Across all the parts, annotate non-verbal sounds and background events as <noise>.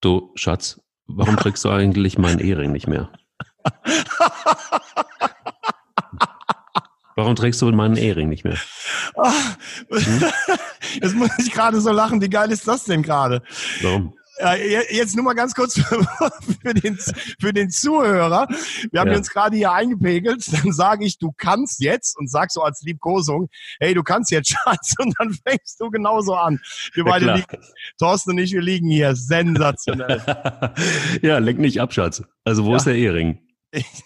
Du, Schatz, warum trägst du eigentlich meinen Ehering nicht mehr? Warum trägst du meinen Ehering nicht mehr? Hm? <laughs> Jetzt muss ich gerade so lachen. Wie geil ist das denn gerade? Warum? Ja, jetzt nur mal ganz kurz <laughs> für, den, für den Zuhörer. Wir haben ja. uns gerade hier eingepegelt. Dann sage ich, du kannst jetzt und sag so als Liebkosung, hey, du kannst jetzt, <laughs> Schatz. Und dann fängst du genauso an. Wir ja, beide liegen, Thorsten und ich, wir liegen hier. Sensationell. <laughs> ja, lenk nicht ab, Schatz. Also wo ja. ist der Ehering?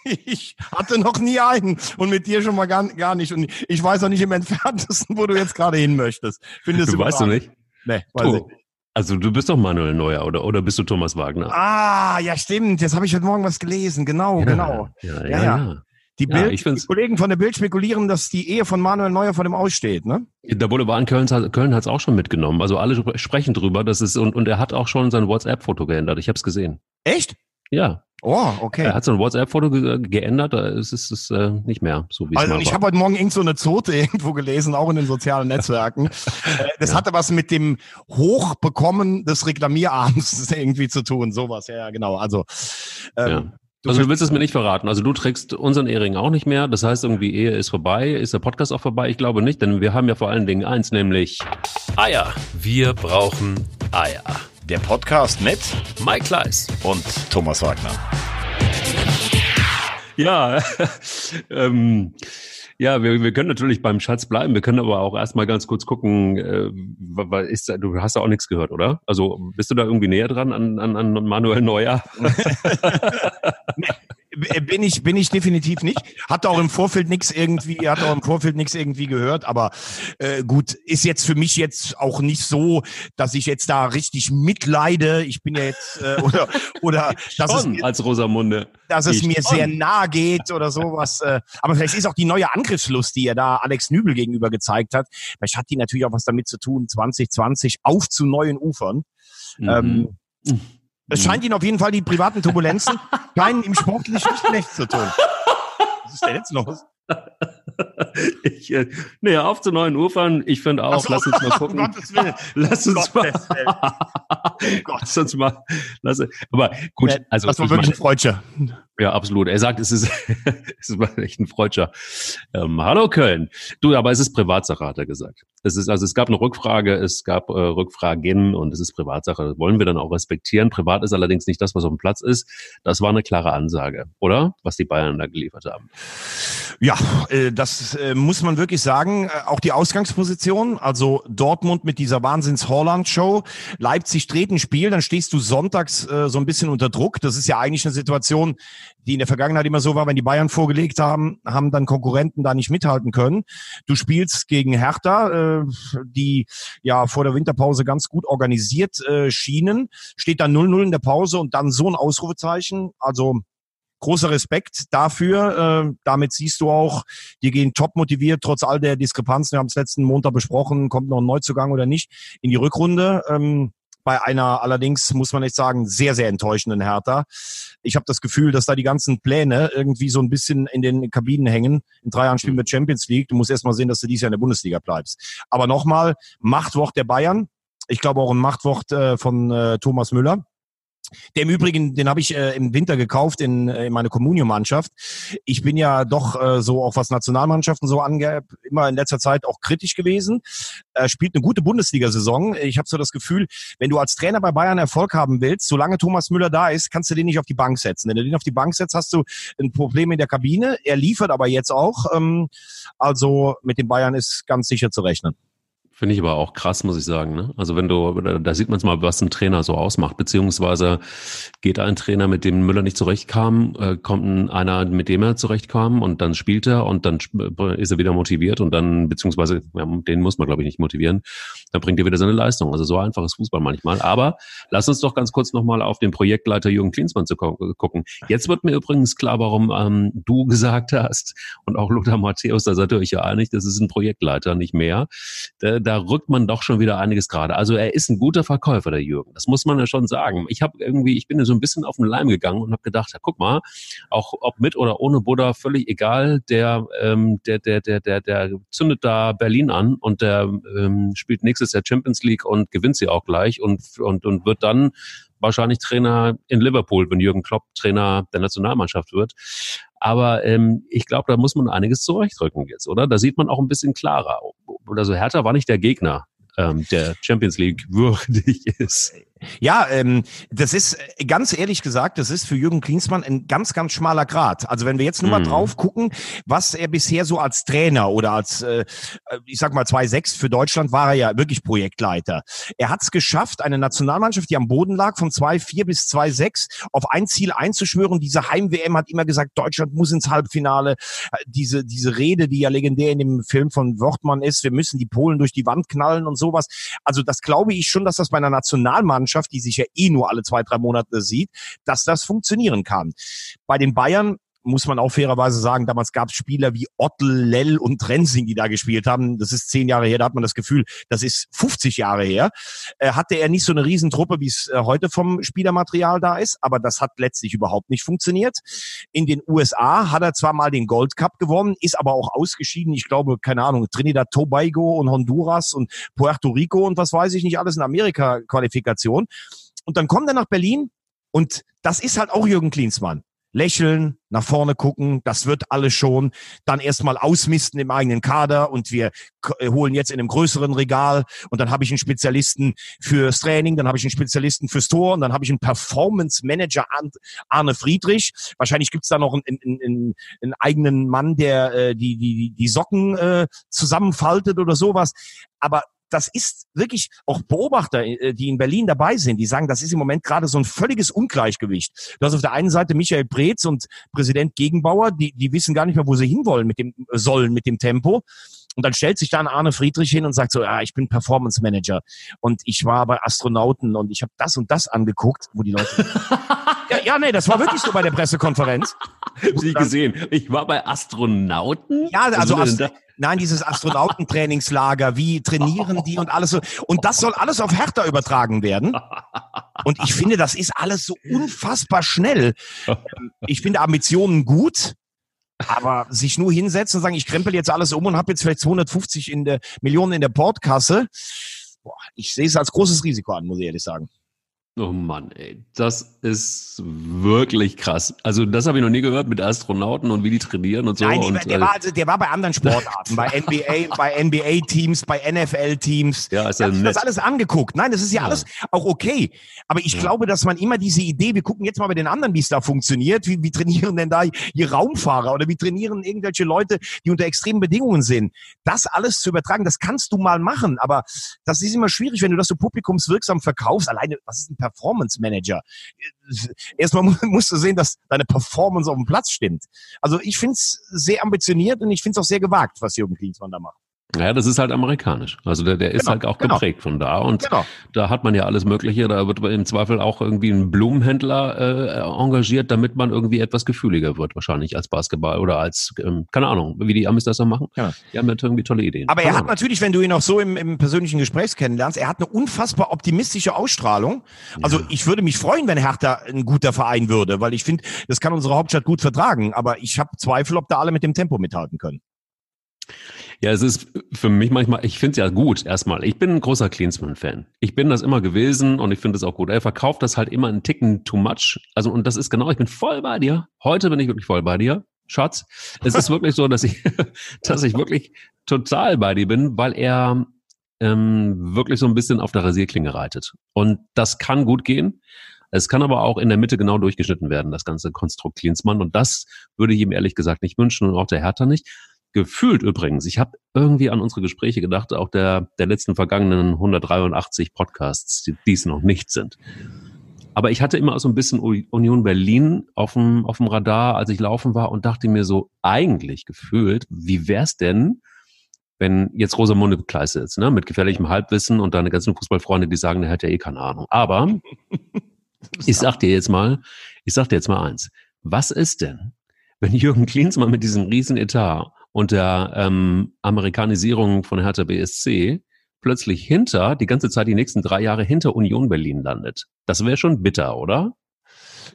Ich hatte noch nie einen und mit dir schon mal gar, gar nicht. Und ich weiß auch nicht im entferntesten, wo du jetzt gerade hin möchtest. Findest du weißt du nicht? Nee, weiß oh. ich nicht. Also du bist doch Manuel Neuer oder, oder bist du Thomas Wagner? Ah, ja stimmt. Jetzt habe ich heute Morgen was gelesen. Genau, ja, genau. Ja, ja. ja. Die, Bild, die Kollegen von der Bild spekulieren, dass die Ehe von Manuel Neuer vor dem Aussteht, ne? Der Boulevard in Köln, Köln hat es auch schon mitgenommen. Also alle sprechen drüber, dass es und, und er hat auch schon sein WhatsApp-Foto geändert. Ich habe es gesehen. Echt? Ja. Oh, okay. Er hat so ein WhatsApp-Foto ge geändert, da ist es äh, nicht mehr so wie es Also mal ich habe heute Morgen irgend so eine Zote <laughs> irgendwo gelesen, auch in den sozialen Netzwerken. <laughs> Äh, das ja. hatte was mit dem Hochbekommen des Reklamierabends <laughs> irgendwie zu tun, sowas, ja, genau. Also ähm, ja. Du also du willst es mir nicht verraten. Also du trägst unseren Ehering auch nicht mehr. Das heißt irgendwie Ehe ist vorbei. Ist der Podcast auch vorbei? Ich glaube nicht, denn wir haben ja vor allen Dingen eins, nämlich Eier. Wir brauchen Eier. Der Podcast mit Mike Kleiss und Thomas Wagner. Ja, <laughs> ähm, ja, wir, wir können natürlich beim Schatz bleiben. Wir können aber auch erstmal ganz kurz gucken, äh, ist, du hast da auch nichts gehört, oder? Also bist du da irgendwie näher dran an, an, an Manuel Neuer? <laughs> <laughs> bin ich bin ich definitiv nicht. Hat auch im Vorfeld nichts irgendwie, hat auch im Vorfeld nichts irgendwie gehört. Aber äh, gut, ist jetzt für mich jetzt auch nicht so, dass ich jetzt da richtig mitleide. Ich bin ja jetzt äh, <laughs> oder oder dass es mir, als Rosamunde, dass es mir schon. sehr nahe geht oder sowas. Äh, aber vielleicht ist auch die neue Angriffslust, die er da Alex Nübel gegenüber gezeigt hat. Vielleicht hat die natürlich auch was damit zu tun. 2020 auf zu neuen Ufern. Mhm. Ähm, es scheint ihn auf jeden Fall die privaten Turbulenzen <laughs> scheinen ihm sportlich nicht schlecht zu tun. Was ist denn jetzt los? ich, äh, nee, auf zu neuen Ufern. Ich finde auch, so. lass uns mal gucken. <laughs> Um Gottes Willen. Lass uns <laughs> mal. lass uns mal. Lass, aber gut, also. Das war wirklich meine, ein Freudscher. Ja, absolut. Er sagt, es ist, <laughs> es ist echt ein Freudscher. Ähm, hallo Köln. Du, aber es ist Privatsache, hat er gesagt. Es ist, also es gab eine Rückfrage, es gab äh, Rückfragen und es ist Privatsache. Das wollen wir dann auch respektieren. Privat ist allerdings nicht das, was auf dem Platz ist. Das war eine klare Ansage, oder? Was die Bayern da geliefert haben. Ja, äh, das äh, muss man wirklich sagen. Äh, auch die Ausgangsposition, also Dortmund mit dieser Wahnsinns-Holland-Show, Leipzig dreht ein Spiel, dann stehst du sonntags äh, so ein bisschen unter Druck. Das ist ja eigentlich eine Situation, die in der Vergangenheit immer so war, wenn die Bayern vorgelegt haben, haben dann Konkurrenten da nicht mithalten können. Du spielst gegen Hertha, äh, die ja vor der Winterpause ganz gut organisiert äh, schienen, steht dann 0-0 in der Pause und dann so ein Ausrufezeichen. Also großer Respekt dafür. Äh, damit siehst du auch, die gehen top motiviert, trotz all der Diskrepanzen. Wir haben es letzten Montag besprochen, kommt noch ein Neuzugang oder nicht, in die Rückrunde. Ähm, bei einer allerdings, muss man echt sagen, sehr, sehr enttäuschenden Hertha. Ich habe das Gefühl, dass da die ganzen Pläne irgendwie so ein bisschen in den Kabinen hängen. In drei Jahren spielen wir Champions League. Du musst erst mal sehen, dass du dieses Jahr in der Bundesliga bleibst. Aber nochmal, Machtwort der Bayern. Ich glaube auch ein Machtwort äh, von äh, Thomas Müller. Der im Übrigen, den habe ich äh, im Winter gekauft in, äh, in meine Communio-Mannschaft. Ich bin ja doch äh, so auch was Nationalmannschaften so angeht, immer in letzter Zeit auch kritisch gewesen. Er spielt eine gute Bundesliga-Saison. Ich habe so das Gefühl, wenn du als Trainer bei Bayern Erfolg haben willst, solange Thomas Müller da ist, kannst du den nicht auf die Bank setzen. Wenn du den auf die Bank setzt, hast du ein Problem in der Kabine. Er liefert aber jetzt auch. Ähm, also mit den Bayern ist ganz sicher zu rechnen. Finde ich aber auch krass, muss ich sagen. Ne? Also wenn du, da sieht man es mal, was ein Trainer so ausmacht. Beziehungsweise geht ein Trainer, mit dem Müller nicht zurechtkam, äh, kommt einer, mit dem er zurechtkam und dann spielt er und dann ist er wieder motiviert und dann, beziehungsweise, ja, den muss man glaube ich nicht motivieren, dann bringt er wieder seine Leistung. Also so einfach ist Fußball manchmal. Aber lass uns doch ganz kurz nochmal auf den Projektleiter Jürgen Klinsmann zu gucken. Jetzt wird mir übrigens klar, warum ähm, du <laughs> gesagt hast und auch Lothar Matthäus, da seid ihr euch ja einig, das ist ein Projektleiter, nicht mehr. Da, da rückt man doch schon wieder einiges gerade. Also er ist ein guter Verkäufer, der Jürgen. Das muss man ja schon sagen. Ich habe irgendwie, ich bin so ein bisschen auf den Leim gegangen und habe gedacht, ja, guck mal, auch ob mit oder ohne Buddha, völlig egal, der, ähm, der, der, der, der, der zündet da Berlin an und der ähm, spielt nächstes Jahr Champions League und gewinnt sie auch gleich und, und, und wird dann wahrscheinlich Trainer in Liverpool, wenn Jürgen Klopp Trainer der Nationalmannschaft wird. Aber ähm, ich glaube, da muss man einiges zurechtrücken jetzt, oder? Da sieht man auch ein bisschen klarer. Oder so Hertha war nicht der Gegner ähm, der Champions League würdig ist. Ja, ähm, das ist äh, ganz ehrlich gesagt, das ist für Jürgen Klinsmann ein ganz, ganz schmaler Grad. Also wenn wir jetzt nur mal mhm. drauf gucken, was er bisher so als Trainer oder als, äh, ich sag mal 2-6 für Deutschland war er ja wirklich Projektleiter. Er hat es geschafft, eine Nationalmannschaft, die am Boden lag, von 2-4 bis 2-6 auf ein Ziel einzuschwören. Diese Heim-WM hat immer gesagt, Deutschland muss ins Halbfinale. Diese, diese Rede, die ja legendär in dem Film von Wortmann ist, wir müssen die Polen durch die Wand knallen und sowas. Also das glaube ich schon, dass das bei einer Nationalmannschaft Mannschaft, die sich ja eh nur alle zwei, drei Monate sieht, dass das funktionieren kann. Bei den Bayern muss man auch fairerweise sagen, damals gab es Spieler wie Ottel, Lell und Trensing, die da gespielt haben. Das ist zehn Jahre her, da hat man das Gefühl, das ist 50 Jahre her. Äh, hatte er nicht so eine Riesentruppe, wie es äh, heute vom Spielermaterial da ist, aber das hat letztlich überhaupt nicht funktioniert. In den USA hat er zwar mal den Gold Cup gewonnen, ist aber auch ausgeschieden. Ich glaube, keine Ahnung, Trinidad Tobago und Honduras und Puerto Rico und was weiß ich nicht, alles in Amerika-Qualifikation. Und dann kommt er nach Berlin und das ist halt auch Jürgen Klinsmann lächeln, nach vorne gucken, das wird alles schon, dann erstmal ausmisten im eigenen Kader und wir äh, holen jetzt in einem größeren Regal und dann habe ich einen Spezialisten fürs Training, dann habe ich einen Spezialisten fürs Tor und dann habe ich einen Performance Manager Arne Friedrich. Wahrscheinlich gibt's da noch einen, einen, einen, einen eigenen Mann, der äh, die, die, die Socken äh, zusammenfaltet oder sowas. Aber das ist wirklich auch Beobachter, äh, die in Berlin dabei sind, die sagen, das ist im Moment gerade so ein völliges Ungleichgewicht. Du hast auf der einen Seite Michael Preetz und Präsident Gegenbauer, die, die wissen gar nicht mehr, wo sie hinwollen mit dem, sollen mit dem Tempo. Und dann stellt sich dann Arne Friedrich hin und sagt so, ja, ich bin Performance Manager und ich war bei Astronauten und ich habe das und das angeguckt, wo die Leute. <laughs> ja, ja, nee, das war wirklich so bei der Pressekonferenz. Sie gesehen. Ich war bei Astronauten. Ja, also Ast Nein, dieses Astronautentrainingslager, wie trainieren die und alles so. Und das soll alles auf Hertha übertragen werden. Und ich finde, das ist alles so unfassbar schnell. Ich finde Ambitionen gut, aber sich nur hinsetzen und sagen, ich krempel jetzt alles um und habe jetzt vielleicht 250 in der, Millionen in der Portkasse, boah, ich sehe es als großes Risiko an, muss ich ehrlich sagen. Oh Mann, ey, das ist wirklich krass. Also das habe ich noch nie gehört mit Astronauten und wie die trainieren und so. Nein, und, der, war also, der war bei anderen Sportarten, bei <laughs> NBA, bei NBA-Teams, bei NFL-Teams. Ja, ist ja ich das alles angeguckt. Nein, das ist ja, ja, alles auch okay. Aber ich ja. glaube, dass man immer diese Idee, wir gucken jetzt mal bei den anderen, wie es da funktioniert. Wie, wie trainieren denn da hier Raumfahrer oder wie trainieren irgendwelche Leute, die unter extremen Bedingungen sind? Das alles zu übertragen, das kannst du mal machen, aber das ist immer schwierig, wenn du das so publikumswirksam verkaufst. Alleine, was ist ein Performance Manager. Erstmal musst du sehen, dass deine Performance auf dem Platz stimmt. Also ich finde es sehr ambitioniert und ich finde es auch sehr gewagt, was Jürgen Klinsmann da macht. Ja, das ist halt amerikanisch. Also der, der ist genau, halt auch genau. geprägt von da. Und genau. da hat man ja alles Mögliche. Da wird im Zweifel auch irgendwie ein Blumenhändler äh, engagiert, damit man irgendwie etwas gefühliger wird, wahrscheinlich als Basketball oder als, ähm, keine Ahnung, wie die Amis das dann machen. Ja. Die haben ja irgendwie tolle Ideen. Aber er hat natürlich, wenn du ihn auch so im, im persönlichen Gespräch kennenlernst, er hat eine unfassbar optimistische Ausstrahlung. Also ja. ich würde mich freuen, wenn Hertha ein guter Verein würde, weil ich finde, das kann unsere Hauptstadt gut vertragen. Aber ich habe Zweifel, ob da alle mit dem Tempo mithalten können. Ja, es ist für mich manchmal, ich finde es ja gut erstmal. Ich bin ein großer Klinsmann-Fan. Ich bin das immer gewesen und ich finde es auch gut. Er verkauft das halt immer einen Ticken too much. Also, und das ist genau, ich bin voll bei dir. Heute bin ich wirklich voll bei dir. Schatz, es ist wirklich so, dass ich, <laughs> dass ich wirklich total bei dir bin, weil er ähm, wirklich so ein bisschen auf der Rasierklinge reitet. Und das kann gut gehen. Es kann aber auch in der Mitte genau durchgeschnitten werden, das ganze Konstrukt Klinsmann. Und das würde ich ihm ehrlich gesagt nicht wünschen und auch der Hertha nicht. Gefühlt übrigens, ich habe irgendwie an unsere Gespräche gedacht, auch der, der letzten vergangenen 183 Podcasts, die dies noch nicht sind. Aber ich hatte immer so ein bisschen Union Berlin auf dem, auf dem Radar, als ich laufen war und dachte mir so, eigentlich gefühlt, wie wär's denn, wenn jetzt Rosamunde Kleis sitzt, ne, mit gefährlichem Halbwissen und deine ganzen Fußballfreunde, die sagen, der hat ja eh keine Ahnung. Aber <laughs> ich sag dir jetzt mal, ich sag dir jetzt mal eins. Was ist denn, wenn Jürgen Klinsmann mit diesem riesen Etat und der ähm, Amerikanisierung von Hertha BSC plötzlich hinter, die ganze Zeit die nächsten drei Jahre hinter Union Berlin landet. Das wäre schon bitter, oder?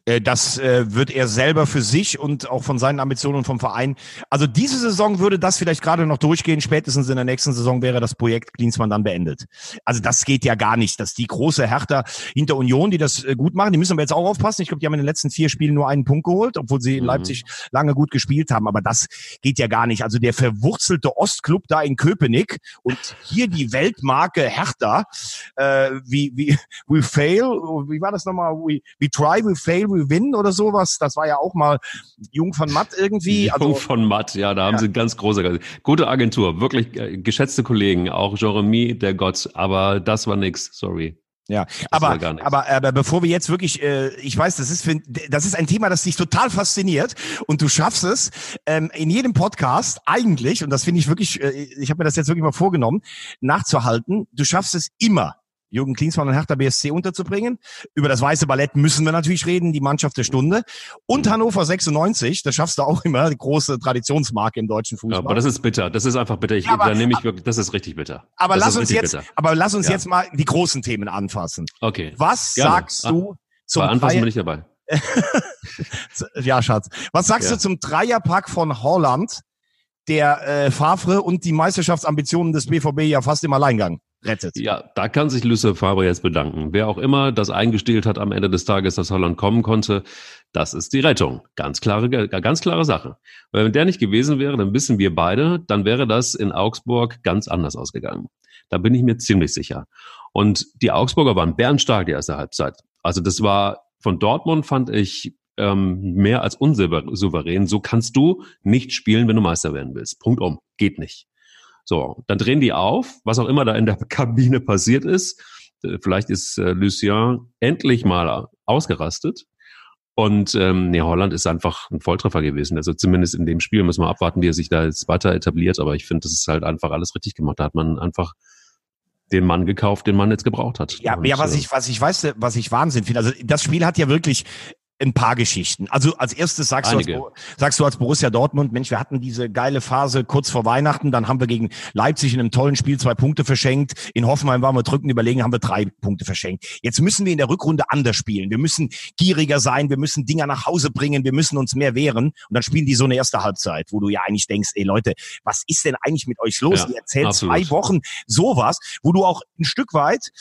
Äh, das äh, wird er selber für sich und auch von seinen Ambitionen und vom Verein. Also diese Saison würde das vielleicht gerade noch durchgehen. Spätestens in der nächsten Saison wäre das Projekt Klinsmann dann beendet. Also das geht ja gar nicht, dass die große Hertha hinter Union, die das äh, gut machen, die müssen aber jetzt auch aufpassen. Ich glaube, die haben in den letzten vier Spielen nur einen Punkt geholt, obwohl sie in mhm. Leipzig lange gut gespielt haben. Aber das geht ja gar nicht. Also der verwurzelte Ostclub da in Köpenick und hier die Weltmarke Hertha, äh, wie, wie, <laughs> we fail, wie war das nochmal? We, we try, we fail, we win oder sowas. Das war ja auch mal Jung von Matt irgendwie. Also, Jung von Matt, ja, da haben ja. sie ganz große, gute Agentur, wirklich äh, geschätzte Kollegen, auch Jeremy, der Gott, aber das war nix, sorry. Ja, aber, aber, aber bevor wir jetzt wirklich, äh, ich weiß, das ist, für, das ist ein Thema, das dich total fasziniert und du schaffst es ähm, in jedem Podcast eigentlich, und das finde ich wirklich, äh, ich habe mir das jetzt wirklich mal vorgenommen, nachzuhalten, du schaffst es immer, Jürgen Klinsmann und Hertha BSC unterzubringen. Über das Weiße Ballett müssen wir natürlich reden, die Mannschaft der Stunde. Und. Hannover 96, das schaffst du auch immer, die große Traditionsmarke im deutschen Fußball. Ja, aber das ist bitter, das ist einfach bitter. Ich, ja, da nehme ich wirklich, das ist richtig bitter. Aber das lass uns jetzt, bitter. aber lass uns ja. jetzt mal die großen Themen anfassen. Okay. Was Gerne. sagst du ah, zum Bei Anfassen bin ich dabei. <laughs> ja, Schatz. Was sagst du zum Dreierpack von Holland, der äh, Favre und die Meisterschaftsambitionen des BVB ja fast im Alleingang rettet. Ja, da kann sich Lucien Fabre jetzt bedanken. Wer auch immer das eingestellt hat am Ende des Tages, dass Holland kommen konnte, das ist die Rettung. Ganz klare, ganz klare Sache. Weil wenn der nicht gewesen wäre, dann wissen wir beide, dann wäre das in Augsburg ganz anders ausgegangen. Da bin ich mir ziemlich sicher. Und die Augsburger waren bärenstark die erste Halbzeit. Also das war von Dortmund fand ich ähm, mehr als unsouverän. So kannst du nicht spielen, wenn du Meister werden willst. Punkt um. Geht nicht. So, dann drehen die auf, was auch immer da in der <laughs> Kabine passiert ist. Äh, vielleicht ist äh, Lucien endlich mal ausgerastet. Und ähm, nee, Holland ist einfach ein Volltreffer gewesen. Also zumindest in dem Spiel müssen wir abwarten, wie er sich da jetzt weiter etabliert. Aber ich finde, das ist halt einfach alles richtig gemacht. Da hat man einfach den Mann gekauft, den man jetzt gebraucht hat. Ja, und, ja, was äh, ich, was ich weiß, was ich Wahnsinn finde. Also das Spiel hat ja wirklich ein paar Geschichten. Also als erstes sagst du, als, sagst du als Borussia Dortmund, Mensch, wir hatten diese geile Phase kurz vor Weihnachten, dann haben wir gegen Leipzig in einem tollen Spiel zwei Punkte verschenkt. In Hoffenheim waren wir drückend überlegen, haben wir drei Punkte verschenkt. Jetzt müssen wir in der Rückrunde anders spielen. Wir müssen gieriger sein, wir müssen Dinger nach Hause bringen, wir müssen uns mehr wehren. Und dann spielen die so eine erste Halbzeit, wo du ja eigentlich denkst, ey Leute, was ist denn eigentlich mit euch los? Ja, Ihr erzählt absolut. zwei Wochen sowas, wo du auch ein Stück weit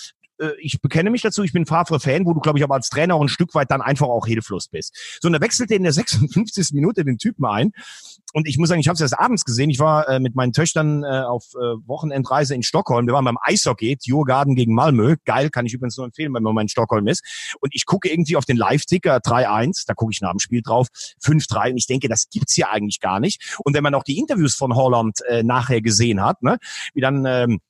ich bekenne mich dazu, ich bin Favre-Fan, wo du, glaube ich, aber als Trainer auch ein Stück weit dann einfach auch hilflos bist. So, und da wechselt er in der <laughs> 56. Minute den Typen ein. Und ich muss sagen, ich habe es erst abends gesehen. Ich war äh, mit meinen Töchtern äh, auf äh, Wochenendreise in Stockholm. Wir waren beim Eishockey, Djurgarden gegen Malmö. Geil, kann ich übrigens nur empfehlen, wenn man mal in Stockholm ist. Und ich gucke irgendwie auf den Live-Ticker 3-1, da gucke ich nach dem Spiel drauf, 5-3 und ich denke, das gibt's hier eigentlich gar nicht. Und wenn man auch die Interviews von Holland äh, nachher gesehen hat, ne, wie dann ähm,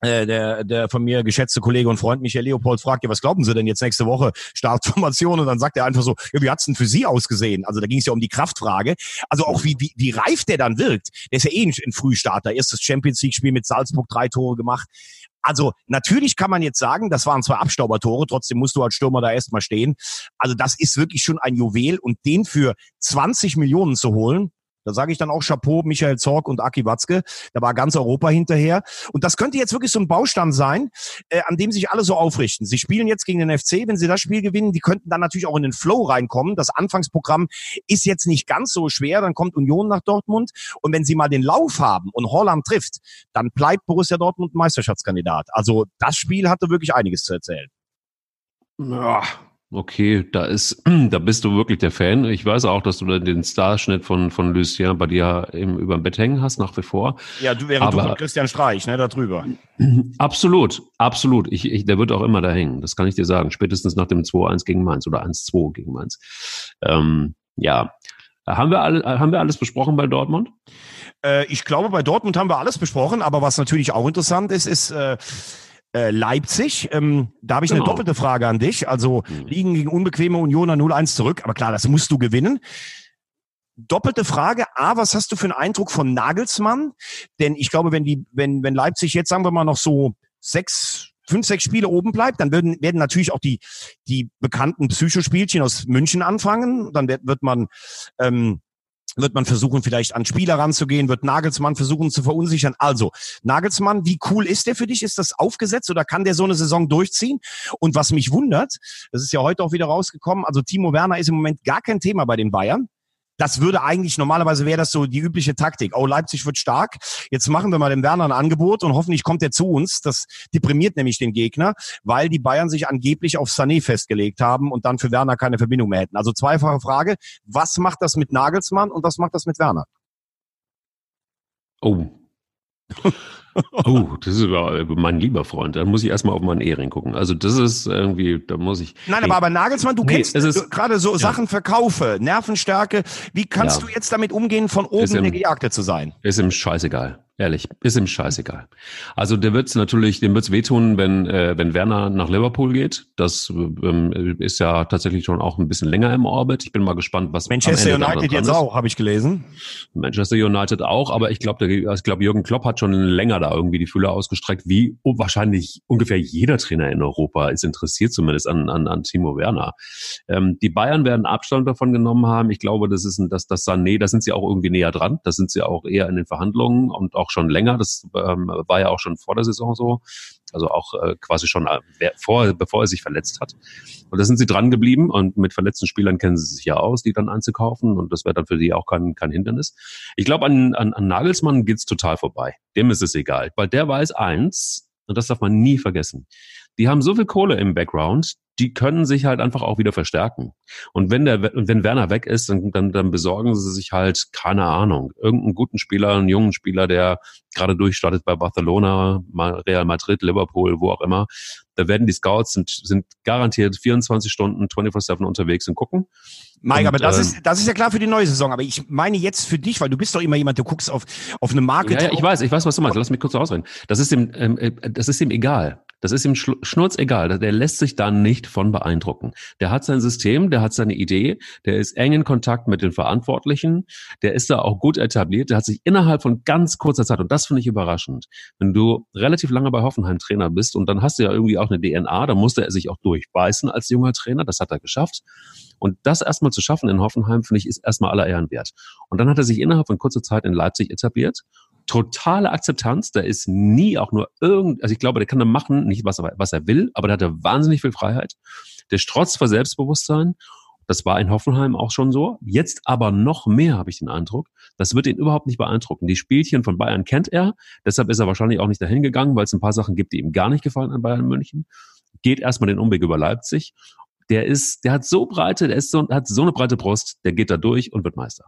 äh, der, der von mir geschätzte Kollege und Freund Michael Leopold fragt ja, was glauben Sie denn jetzt nächste Woche? Startformation und dann sagt er einfach so, ja, wie hat's denn für Sie ausgesehen? Also da ging es ja um die Kraftfrage. Also auch wie, wie, wie reif der dann wirkt. Der ist ja eh ein Frühstarter. Erstes Champions League Spiel mit Salzburg, drei Tore gemacht. Also natürlich kann man jetzt sagen, das waren zwei Abstaubertore, trotzdem musst du als Stürmer da erstmal stehen. Also das ist wirklich schon ein Juwel und den für 20 Millionen zu holen, da sage ich dann auch Chapeau, Michael Zorg und Aki Watzke. Da war ganz Europa hinterher. Und das könnte jetzt wirklich so ein Baustand sein, äh, an dem sich alle so aufrichten. Sie spielen jetzt gegen den FC, wenn sie das Spiel gewinnen. Die könnten dann natürlich auch in den Flow reinkommen. Das Anfangsprogramm ist jetzt nicht ganz so schwer. Dann kommt Union nach Dortmund. Und wenn sie mal den Lauf haben und Holland trifft, dann bleibt Borussia Dortmund Meisterschaftskandidat. Also das Spiel hatte wirklich einiges zu erzählen. Ja, Okay, da ist, <clears throat> da bist du wirklich der Fan. Ich weiß auch, dass du den Starschnitt von, von Lucien bei dir im, über dem Bett hängen hast, nach wie vor. Ja, du Aber, du und Christian Streich, ne, da drüber. <clears throat> Absolut, absolut. Ich, ich, der wird auch immer da hängen. Das kann ich dir sagen. Spätestens nach dem 2-1 gegen Mainz oder 1-2 gegen Mainz. Ähm, ja. Haben wir, alle, haben wir alles besprochen bei Dortmund? Äh, ich glaube, bei Dortmund haben wir alles besprochen. Aber was natürlich auch interessant ist, ist, äh, äh, Leipzig. Ähm, da habe ich genau. eine doppelte Frage an dich. Also mhm. liegen gegen unbequeme Unioner 0-1 zurück, aber klar, das musst du gewinnen. Doppelte Frage. A, was hast du für einen Eindruck von Nagelsmann? Denn ich glaube, wenn die, wenn, wenn Leipzig jetzt, sagen wir mal, noch so sechs, fünf, sechs Spiele oben bleibt, dann werden, werden natürlich auch die, die bekannten Psychospielchen aus München anfangen. Dann wird, wird man ähm, wird man versuchen, vielleicht an Spieler ranzugehen, wird Nagelsmann versuchen zu verunsichern. Also, Nagelsmann, wie cool ist der für dich? Ist das aufgesetzt oder kann der so eine Saison durchziehen? Und was mich wundert, das ist ja heute auch wieder rausgekommen, also Timo Werner ist im Moment gar kein Thema bei den Bayern. Das würde eigentlich, normalerweise wäre das so die übliche Taktik. Oh, Leipzig wird stark. Jetzt machen wir mal dem Werner ein Angebot und hoffentlich kommt er zu uns. Das deprimiert nämlich den Gegner, weil die Bayern sich angeblich auf Sané festgelegt haben und dann für Werner keine Verbindung mehr hätten. Also zweifache Frage. Was macht das mit Nagelsmann und was macht das mit Werner? Oh. Oh, das ist aber mein lieber Freund. Da muss ich erstmal auf meinen Ehering gucken. Also das ist irgendwie, da muss ich. Nein, aber, aber Nagelsmann, du nee, kennst gerade so ja. Sachen Verkaufe, Nervenstärke. Wie kannst ja. du jetzt damit umgehen, von oben im, der Gejagte zu sein? Ist ihm scheißegal. Ehrlich, ist ihm scheißegal. Also der wird's natürlich, dem wird's wehtun, wenn äh, wenn Werner nach Liverpool geht. Das ähm, ist ja tatsächlich schon auch ein bisschen länger im Orbit. Ich bin mal gespannt, was Manchester United jetzt auch, habe ich gelesen. Manchester United auch, aber ich glaube, ich glaube Jürgen Klopp hat schon länger da irgendwie die Fühler ausgestreckt, wie oh, wahrscheinlich ungefähr jeder Trainer in Europa ist interessiert zumindest an an, an Timo Werner. Ähm, die Bayern werden Abstand davon genommen haben. Ich glaube, das ist ein, das das Sané, da sind sie auch irgendwie näher dran. Da sind sie auch eher in den Verhandlungen und auch auch schon länger. Das ähm, war ja auch schon vor der Saison so. Also auch äh, quasi schon äh, vor, bevor er sich verletzt hat. Und da sind sie dran geblieben und mit verletzten Spielern kennen sie sich ja aus, die dann einzukaufen und das wäre dann für sie auch kein, kein Hindernis. Ich glaube, an, an, an Nagelsmann geht's total vorbei. Dem ist es egal, weil der weiß eins, und das darf man nie vergessen. Die haben so viel Kohle im Background, die können sich halt einfach auch wieder verstärken. Und wenn der, wenn Werner weg ist, dann, dann, dann besorgen sie sich halt, keine Ahnung, irgendeinen guten Spieler, einen jungen Spieler, der gerade durchstartet bei Barcelona, Real Madrid, Liverpool, wo auch immer. Da werden die Scouts sind, sind garantiert 24 Stunden 24-7 unterwegs und gucken. Mike, und, aber das äh, ist, das ist ja klar für die neue Saison. Aber ich meine jetzt für dich, weil du bist doch immer jemand, du guckst auf, auf eine Marke. Ja, ja, ich weiß, ich weiß, was du meinst. Lass mich kurz ausreden. Das ist ihm, ähm, äh, das ist ihm egal. Das ist ihm schnurzegal. Der lässt sich da nicht von beeindrucken. Der hat sein System, der hat seine Idee, der ist eng in Kontakt mit den Verantwortlichen, der ist da auch gut etabliert, der hat sich innerhalb von ganz kurzer Zeit, und das finde ich überraschend, wenn du relativ lange bei Hoffenheim Trainer bist und dann hast du ja irgendwie auch eine DNA, da musste er sich auch durchbeißen als junger Trainer, das hat er geschafft. Und das erstmal zu schaffen in Hoffenheim, finde ich, ist erstmal aller Ehren wert. Und dann hat er sich innerhalb von kurzer Zeit in Leipzig etabliert totale Akzeptanz. Da ist nie auch nur irgend, also ich glaube, der kann da machen, nicht was er, was er will, aber der hatte wahnsinnig viel Freiheit. Der strotzt vor Selbstbewusstsein. Das war in Hoffenheim auch schon so. Jetzt aber noch mehr, habe ich den Eindruck. Das wird ihn überhaupt nicht beeindrucken. Die Spielchen von Bayern kennt er. Deshalb ist er wahrscheinlich auch nicht dahin gegangen, weil es ein paar Sachen gibt, die ihm gar nicht gefallen an Bayern München. Geht erstmal den Umweg über Leipzig. Der ist, der hat so breite, der ist so, hat so eine breite Brust, der geht da durch und wird Meister.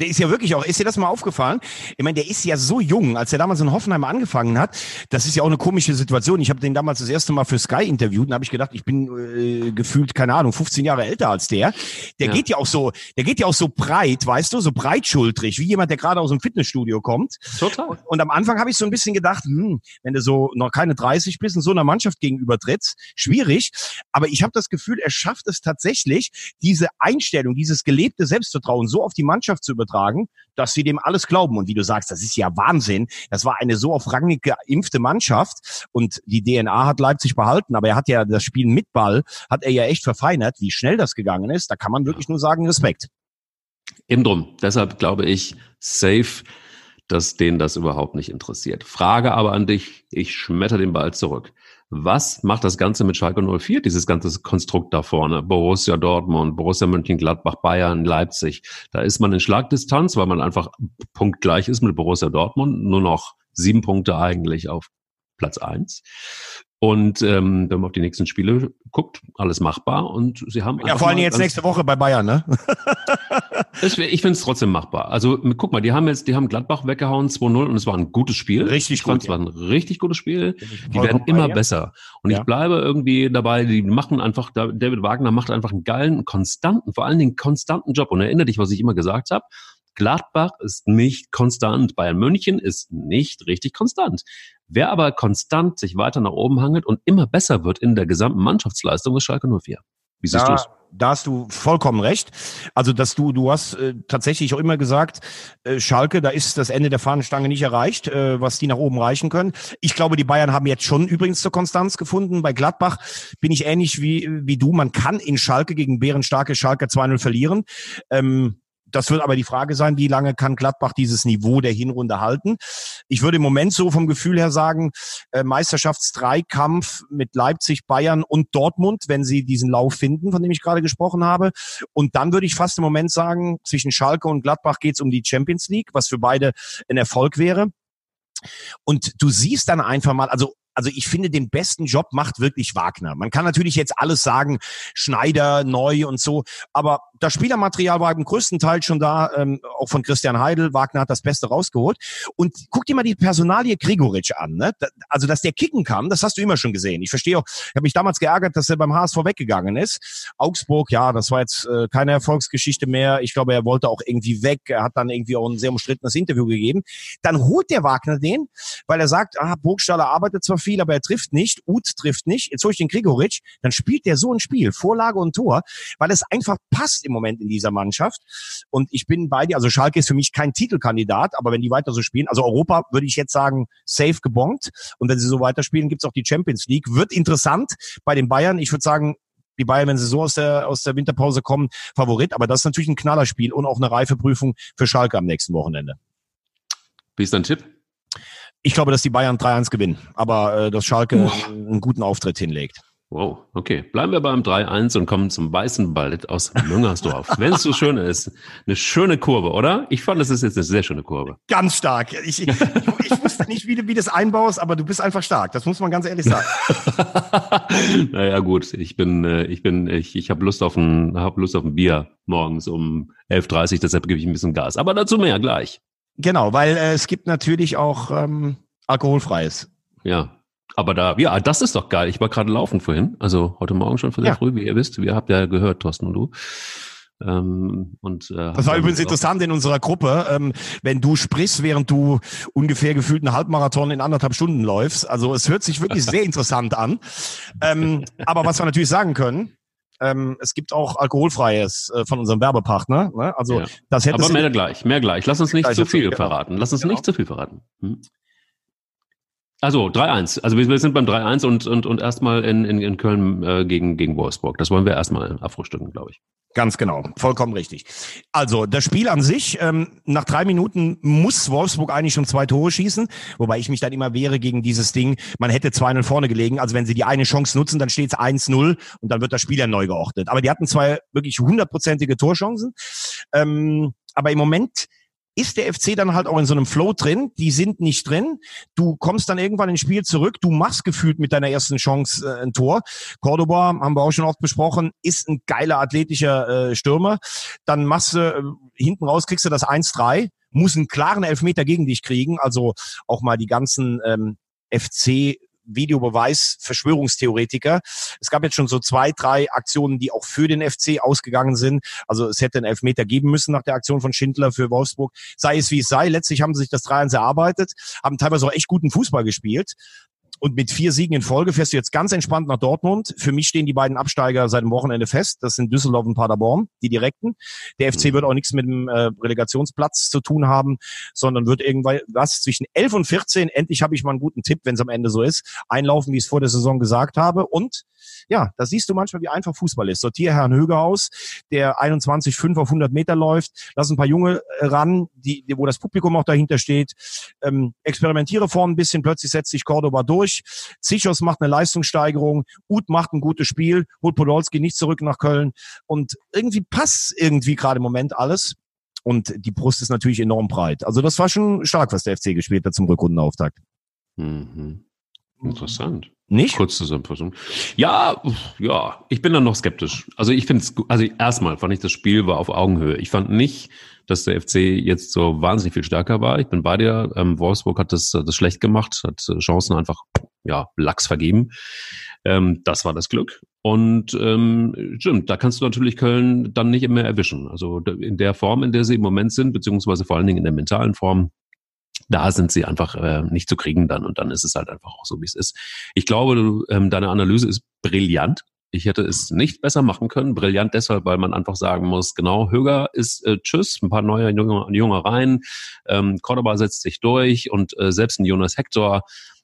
Der ist ja wirklich auch, ist dir das mal aufgefallen? Ich meine, der ist ja so jung, als er damals in Hoffenheim angefangen hat. Das ist ja auch eine komische Situation. Ich habe den damals das erste Mal für Sky interviewt und habe ich gedacht, ich bin äh, gefühlt, keine Ahnung, 15 Jahre älter als der. Der ja. geht ja auch so, der geht ja auch so breit, weißt du, so breitschultrig, wie jemand, der gerade aus dem Fitnessstudio kommt. Total. Und, und am Anfang habe ich so ein bisschen gedacht, hm, wenn du so noch keine 30 bist und so einer Mannschaft gegenüber trittst, schwierig. Aber ich habe das Gefühl, er schafft es tatsächlich, diese Einstellung, dieses gelebte Selbstvertrauen so auf die Mannschaft zu übertragen übertragen, dass sie dem alles glauben. Und wie du sagst, das ist ja Wahnsinn. Das war eine so auf Rang geimpfte Mannschaft und die DNA hat Leipzig behalten, aber er hat ja das Spiel mit Ball, hat er ja echt verfeinert. Wie schnell das gegangen ist, da kann man wirklich nur sagen, Respekt. Eben drum. Deshalb glaube ich, safe, dass denen das überhaupt nicht interessiert. Frage aber an dich, ich schmetter den Ball zurück. Was macht das Ganze mit Schalke 04, dieses ganze Konstrukt da vorne? Borussia Dortmund, Borussia Mönchengladbach, Bayern, Leipzig. Da ist man in Schlagdistanz, weil man einfach punktgleich ist mit Borussia Dortmund. Nur noch sieben Punkte eigentlich auf Platz eins. Und ähm, wenn man auf die nächsten Spiele guckt, alles machbar und sie haben. Ja, vor allem jetzt nächste Woche bei Bayern, ne? <laughs> ich finde es trotzdem machbar. Also guck mal, die haben jetzt, die haben Gladbach weggehauen 2-0 und es war ein gutes Spiel. Richtig ich gut. Es war ein richtig gutes Spiel. Die werden immer bei, besser. Und ja. ich bleibe irgendwie dabei, die machen einfach, David Wagner macht einfach einen geilen, konstanten, vor allen Dingen konstanten Job. Und erinnere dich, was ich immer gesagt habe. Gladbach ist nicht konstant. Bayern München ist nicht richtig konstant. Wer aber konstant sich weiter nach oben hangelt und immer besser wird in der gesamten Mannschaftsleistung, ist Schalke 04. Wie siehst du es? Da hast du vollkommen recht. Also, dass du, du hast äh, tatsächlich auch immer gesagt, äh, Schalke, da ist das Ende der Fahnenstange nicht erreicht, äh, was die nach oben reichen können. Ich glaube, die Bayern haben jetzt schon übrigens zur Konstanz gefunden. Bei Gladbach bin ich ähnlich wie, wie du. Man kann in Schalke gegen bärenstarke Schalke 2-0 verlieren. Ähm, das wird aber die Frage sein, wie lange kann Gladbach dieses Niveau der Hinrunde halten? Ich würde im Moment so vom Gefühl her sagen, äh, Meisterschaftsdreikampf mit Leipzig, Bayern und Dortmund, wenn sie diesen Lauf finden, von dem ich gerade gesprochen habe. Und dann würde ich fast im Moment sagen, zwischen Schalke und Gladbach geht es um die Champions League, was für beide ein Erfolg wäre. Und du siehst dann einfach mal, also also ich finde, den besten Job macht wirklich Wagner. Man kann natürlich jetzt alles sagen, Schneider, neu und so, aber das Spielermaterial war im größten Teil schon da, ähm, auch von Christian Heidel. Wagner hat das Beste rausgeholt. Und guck dir mal die Personalie Gregoritsch an. Ne? Also, dass der kicken kann, das hast du immer schon gesehen. Ich verstehe auch, ich habe mich damals geärgert, dass er beim HSV weggegangen ist. Augsburg, ja, das war jetzt äh, keine Erfolgsgeschichte mehr. Ich glaube, er wollte auch irgendwie weg. Er hat dann irgendwie auch ein sehr umstrittenes Interview gegeben. Dann holt der Wagner den, weil er sagt, ah, Burgstaller arbeitet zwar viel, aber er trifft nicht. Uth trifft nicht. Jetzt hole ich den Gregoritsch. Dann spielt der so ein Spiel, Vorlage und Tor, weil es einfach passt im Moment in dieser Mannschaft. Und ich bin bei dir, also Schalke ist für mich kein Titelkandidat, aber wenn die weiter so spielen, also Europa würde ich jetzt sagen, safe gebongt. Und wenn sie so weiterspielen, gibt's auch die Champions League. Wird interessant bei den Bayern. Ich würde sagen, die Bayern, wenn sie so aus der, aus der Winterpause kommen, Favorit. Aber das ist natürlich ein Knallerspiel und auch eine Reifeprüfung für Schalke am nächsten Wochenende. Wie ist dein Tipp? Ich glaube, dass die Bayern 3-1 gewinnen, aber äh, dass Schalke uh. einen guten Auftritt hinlegt. Wow, okay. Bleiben wir beim 3-1 und kommen zum weißen Ballett aus Müngersdorf. <laughs> Wenn es so schön ist. Eine schöne Kurve, oder? Ich fand, das ist jetzt eine sehr schöne Kurve. Ganz stark. Ich, ich, ich wusste nicht, wie du, wie das einbaust, aber du bist einfach stark. Das muss man ganz ehrlich sagen. <laughs> naja, gut. Ich bin, äh, ich bin, ich, ich habe Lust auf ein, hab Lust auf ein Bier morgens um 11.30 Uhr, deshalb gebe ich ein bisschen Gas. Aber dazu mehr gleich. Genau, weil äh, es gibt natürlich auch ähm, alkoholfreies. Ja, aber da, ja, das ist doch geil. Ich war gerade laufen vorhin, also heute Morgen schon sehr ja. früh, wie ihr wisst. Wir habt ja gehört, Thorsten und du. Ähm, und, äh, das war übrigens interessant in unserer Gruppe, ähm, wenn du sprichst, während du ungefähr gefühlt einen Halbmarathon in anderthalb Stunden läufst. Also es hört sich wirklich sehr <laughs> interessant an. Ähm, aber was wir natürlich sagen können, ähm, es gibt auch alkoholfreies äh, von unserem Werbepartner. Ne? Also ja. das hätte Aber mehr gleich, mehr gleich. Lass uns nicht zu viel genau. verraten. Lass uns genau. nicht zu viel verraten. Hm? Also 3-1. Also wir, sind beim 3-1 und, und, und erstmal in, in, in Köln äh, gegen, gegen Wolfsburg. Das wollen wir erstmal abfrühstücken, glaube ich. Ganz genau, vollkommen richtig. Also das Spiel an sich, ähm, nach drei Minuten muss Wolfsburg eigentlich schon zwei Tore schießen, wobei ich mich dann immer wehre gegen dieses Ding, man hätte 2-0 vorne gelegen, also wenn sie die eine Chance nutzen, dann steht es 1-0 und dann wird das Spiel ja neu geordnet. Aber die hatten zwei wirklich hundertprozentige Torchancen. Ähm, aber im Moment ist der FC dann halt auch in so einem Flow drin. Die sind nicht drin. Du kommst dann irgendwann ins Spiel zurück. Du machst gefühlt mit deiner ersten Chance äh, ein Tor. Cordoba, haben wir auch schon oft besprochen, ist ein geiler athletischer äh, Stürmer. Dann machst du äh, hinten raus, kriegst du das 1-3 muss einen klaren Elfmeter gegen dich kriegen. Also auch mal die ganzen ähm, FC Videobeweis Verschwörungstheoretiker. Es gab jetzt schon so zwei, drei Aktionen, die auch für den FC ausgegangen sind. Also es hätte einen Elfmeter geben müssen nach der Aktion von Schindler für Wolfsburg. Sei es wie es sei. Letztlich haben sie sich das 3-1 erarbeitet, haben teilweise auch echt guten Fußball gespielt. Und mit vier Siegen in Folge fährst du jetzt ganz entspannt nach Dortmund. Für mich stehen die beiden Absteiger seit dem Wochenende fest. Das sind Düsseldorf und Paderborn, die direkten. Der FC mhm. wird auch nichts mit dem äh, Relegationsplatz zu tun haben, sondern wird irgendwas zwischen 11 und 14. Endlich habe ich mal einen guten Tipp, wenn es am Ende so ist. Einlaufen, wie ich es vor der Saison gesagt habe. Und ja, da siehst du manchmal, wie einfach Fußball ist. Sortier Herrn Höger aus, der 21,5 auf 100 Meter läuft. Lass ein paar Junge äh, ran, die, wo das Publikum auch dahinter steht. Ähm, experimentiere vorne ein bisschen, plötzlich setzt sich Cordoba durch. Zichos macht eine Leistungssteigerung. Uth macht ein gutes Spiel. Holt Podolski nicht zurück nach Köln. Und irgendwie passt irgendwie gerade im Moment alles. Und die Brust ist natürlich enorm breit. Also das war schon stark, was der FC gespielt hat zum Rückrundenauftakt. Mhm. Interessant. Nicht? Kurzzusammenfassung. Ja, ja, ich bin dann noch skeptisch. Also ich finde es, also erstmal fand ich das Spiel war auf Augenhöhe. Ich fand nicht, dass der FC jetzt so wahnsinnig viel stärker war. Ich bin bei dir. Ähm, Wolfsburg hat das, das schlecht gemacht, hat Chancen einfach, ja, Lachs vergeben. Ähm, das war das Glück. Und ähm, stimmt, da kannst du natürlich Köln dann nicht immer erwischen. Also in der Form, in der sie im Moment sind, beziehungsweise vor allen Dingen in der mentalen Form, da sind sie einfach äh, nicht zu kriegen dann und dann ist es halt einfach auch so, wie es ist. Ich glaube, du, ähm, deine Analyse ist brillant. Ich hätte es nicht besser machen können. Brillant deshalb, weil man einfach sagen muss, genau, Höger ist äh, Tschüss, ein paar neue junge, junge rein, ähm, Cordoba setzt sich durch und äh, selbst ein Jonas Hector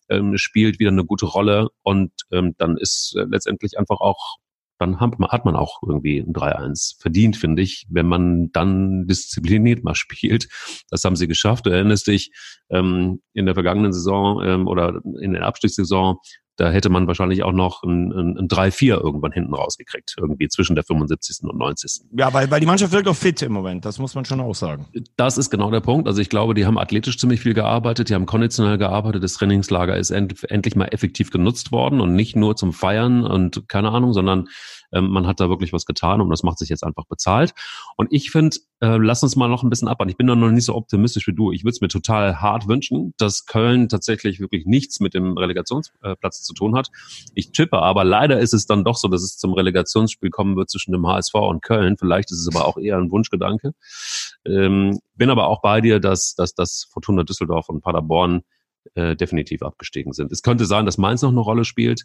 ähm, spielt wieder eine gute Rolle und ähm, dann ist äh, letztendlich einfach auch dann hat man, hat man auch irgendwie ein 3-1 verdient, finde ich, wenn man dann diszipliniert mal spielt. Das haben sie geschafft. Du erinnerst dich, ähm, in der vergangenen Saison ähm, oder in der Abstiegssaison da hätte man wahrscheinlich auch noch ein, ein, ein 3-4 irgendwann hinten rausgekriegt, irgendwie zwischen der 75. und 90. Ja, weil, weil die Mannschaft wirkt auch fit im Moment, das muss man schon auch sagen. Das ist genau der Punkt. Also ich glaube, die haben athletisch ziemlich viel gearbeitet, die haben konditionell gearbeitet, das Trainingslager ist end, endlich mal effektiv genutzt worden und nicht nur zum Feiern und keine Ahnung, sondern ähm, man hat da wirklich was getan und das macht sich jetzt einfach bezahlt. Und ich finde, äh, lass uns mal noch ein bisschen abwarten. Ich bin da noch nicht so optimistisch wie du. Ich würde es mir total hart wünschen, dass Köln tatsächlich wirklich nichts mit dem Relegationsplatz zu tun hat. Ich tippe, aber leider ist es dann doch so, dass es zum Relegationsspiel kommen wird zwischen dem HSV und Köln. Vielleicht ist es aber auch eher ein Wunschgedanke. Ähm, bin aber auch bei dir, dass, dass, dass Fortuna Düsseldorf und Paderborn äh, definitiv abgestiegen sind. Es könnte sein, dass Mainz noch eine Rolle spielt.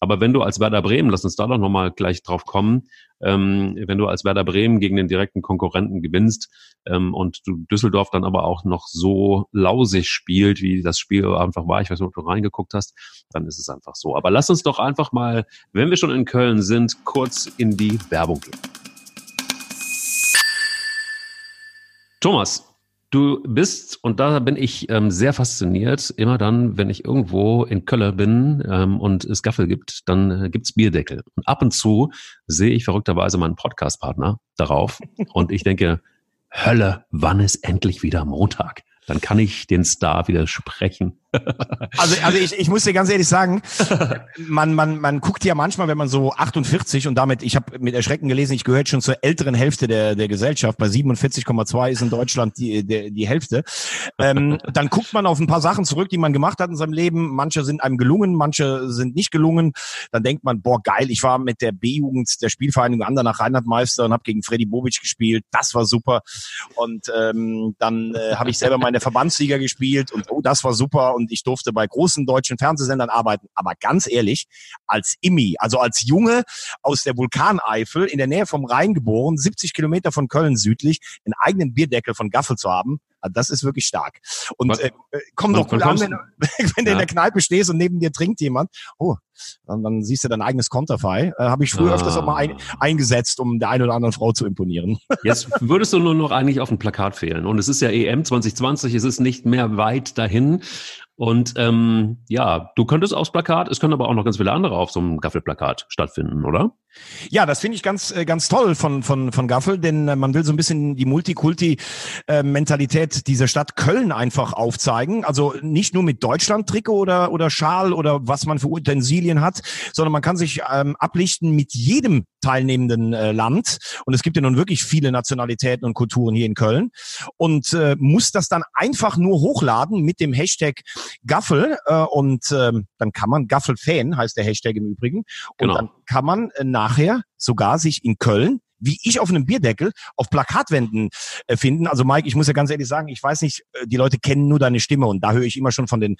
Aber wenn du als Werder Bremen, lass uns da doch nochmal gleich drauf kommen, ähm, wenn du als Werder Bremen gegen den direkten Konkurrenten gewinnst ähm, und du Düsseldorf dann aber auch noch so lausig spielt, wie das Spiel einfach war, ich weiß nicht, ob du reingeguckt hast, dann ist es einfach so. Aber lass uns doch einfach mal, wenn wir schon in Köln sind, kurz in die Werbung gehen. Thomas, Du bist, und da bin ich ähm, sehr fasziniert, immer dann, wenn ich irgendwo in Köln bin ähm, und es Gaffel gibt, dann äh, gibt's Bierdeckel. Und ab und zu sehe ich verrückterweise meinen Podcast-Partner darauf <laughs> und ich denke, Hölle, wann ist endlich wieder Montag? Dann kann ich den Star widersprechen. Also, also ich, ich muss dir ganz ehrlich sagen, <laughs> man, man, man guckt ja manchmal, wenn man so 48 und damit, ich habe mit Erschrecken gelesen, ich gehöre schon zur älteren Hälfte der, der Gesellschaft, bei 47,2 ist in Deutschland die, die, die Hälfte. Ähm, <laughs> dann guckt man auf ein paar Sachen zurück, die man gemacht hat in seinem Leben. Manche sind einem gelungen, manche sind nicht gelungen. Dann denkt man, boah, geil, ich war mit der B-Jugend der Spielvereinigung Andernach Reinhardmeister und habe gegen Freddy Bobic gespielt. Das war super. Und ähm, dann äh, habe ich selber meine Verbandsliga gespielt und oh, das war super und ich durfte bei großen deutschen Fernsehsendern arbeiten. Aber ganz ehrlich, als Immi, also als Junge aus der Vulkaneifel in der Nähe vom Rhein geboren, 70 Kilometer von Köln südlich, einen eigenen Bierdeckel von Gaffel zu haben, also das ist wirklich stark. Und äh, komm doch gut an, wenn, wenn du <laughs> ja. in der Kneipe stehst und neben dir trinkt jemand. Oh, dann, dann siehst du dein eigenes Konterfei. Äh, Habe ich früher ah. öfters auch mal ein, eingesetzt, um der einen oder anderen Frau zu imponieren. <laughs> Jetzt würdest du nur noch eigentlich auf ein Plakat fehlen. Und es ist ja EM 2020, es ist nicht mehr weit dahin. Und ähm, ja, du könntest aufs Plakat, es können aber auch noch ganz viele andere auf so einem Gaffelplakat stattfinden, oder? Ja, das finde ich ganz, äh, ganz toll von, von, von Gaffel, denn äh, man will so ein bisschen die Multikulti-Mentalität dieser Stadt Köln einfach aufzeigen. Also nicht nur mit Deutschland-Trikot oder, oder Schal oder was man für Utensilien hat, sondern man kann sich ähm, ablichten mit jedem teilnehmenden äh, Land. Und es gibt ja nun wirklich viele Nationalitäten und Kulturen hier in Köln. Und äh, muss das dann einfach nur hochladen mit dem Hashtag Gaffel. Äh, und äh, dann kann man, Gaffel-Fan heißt der Hashtag im Übrigen. Und genau. dann kann man äh, nachher sogar sich in Köln wie ich auf einem Bierdeckel auf Plakatwänden äh, finden. Also Mike, ich muss ja ganz ehrlich sagen, ich weiß nicht, äh, die Leute kennen nur deine Stimme und da höre ich immer schon von den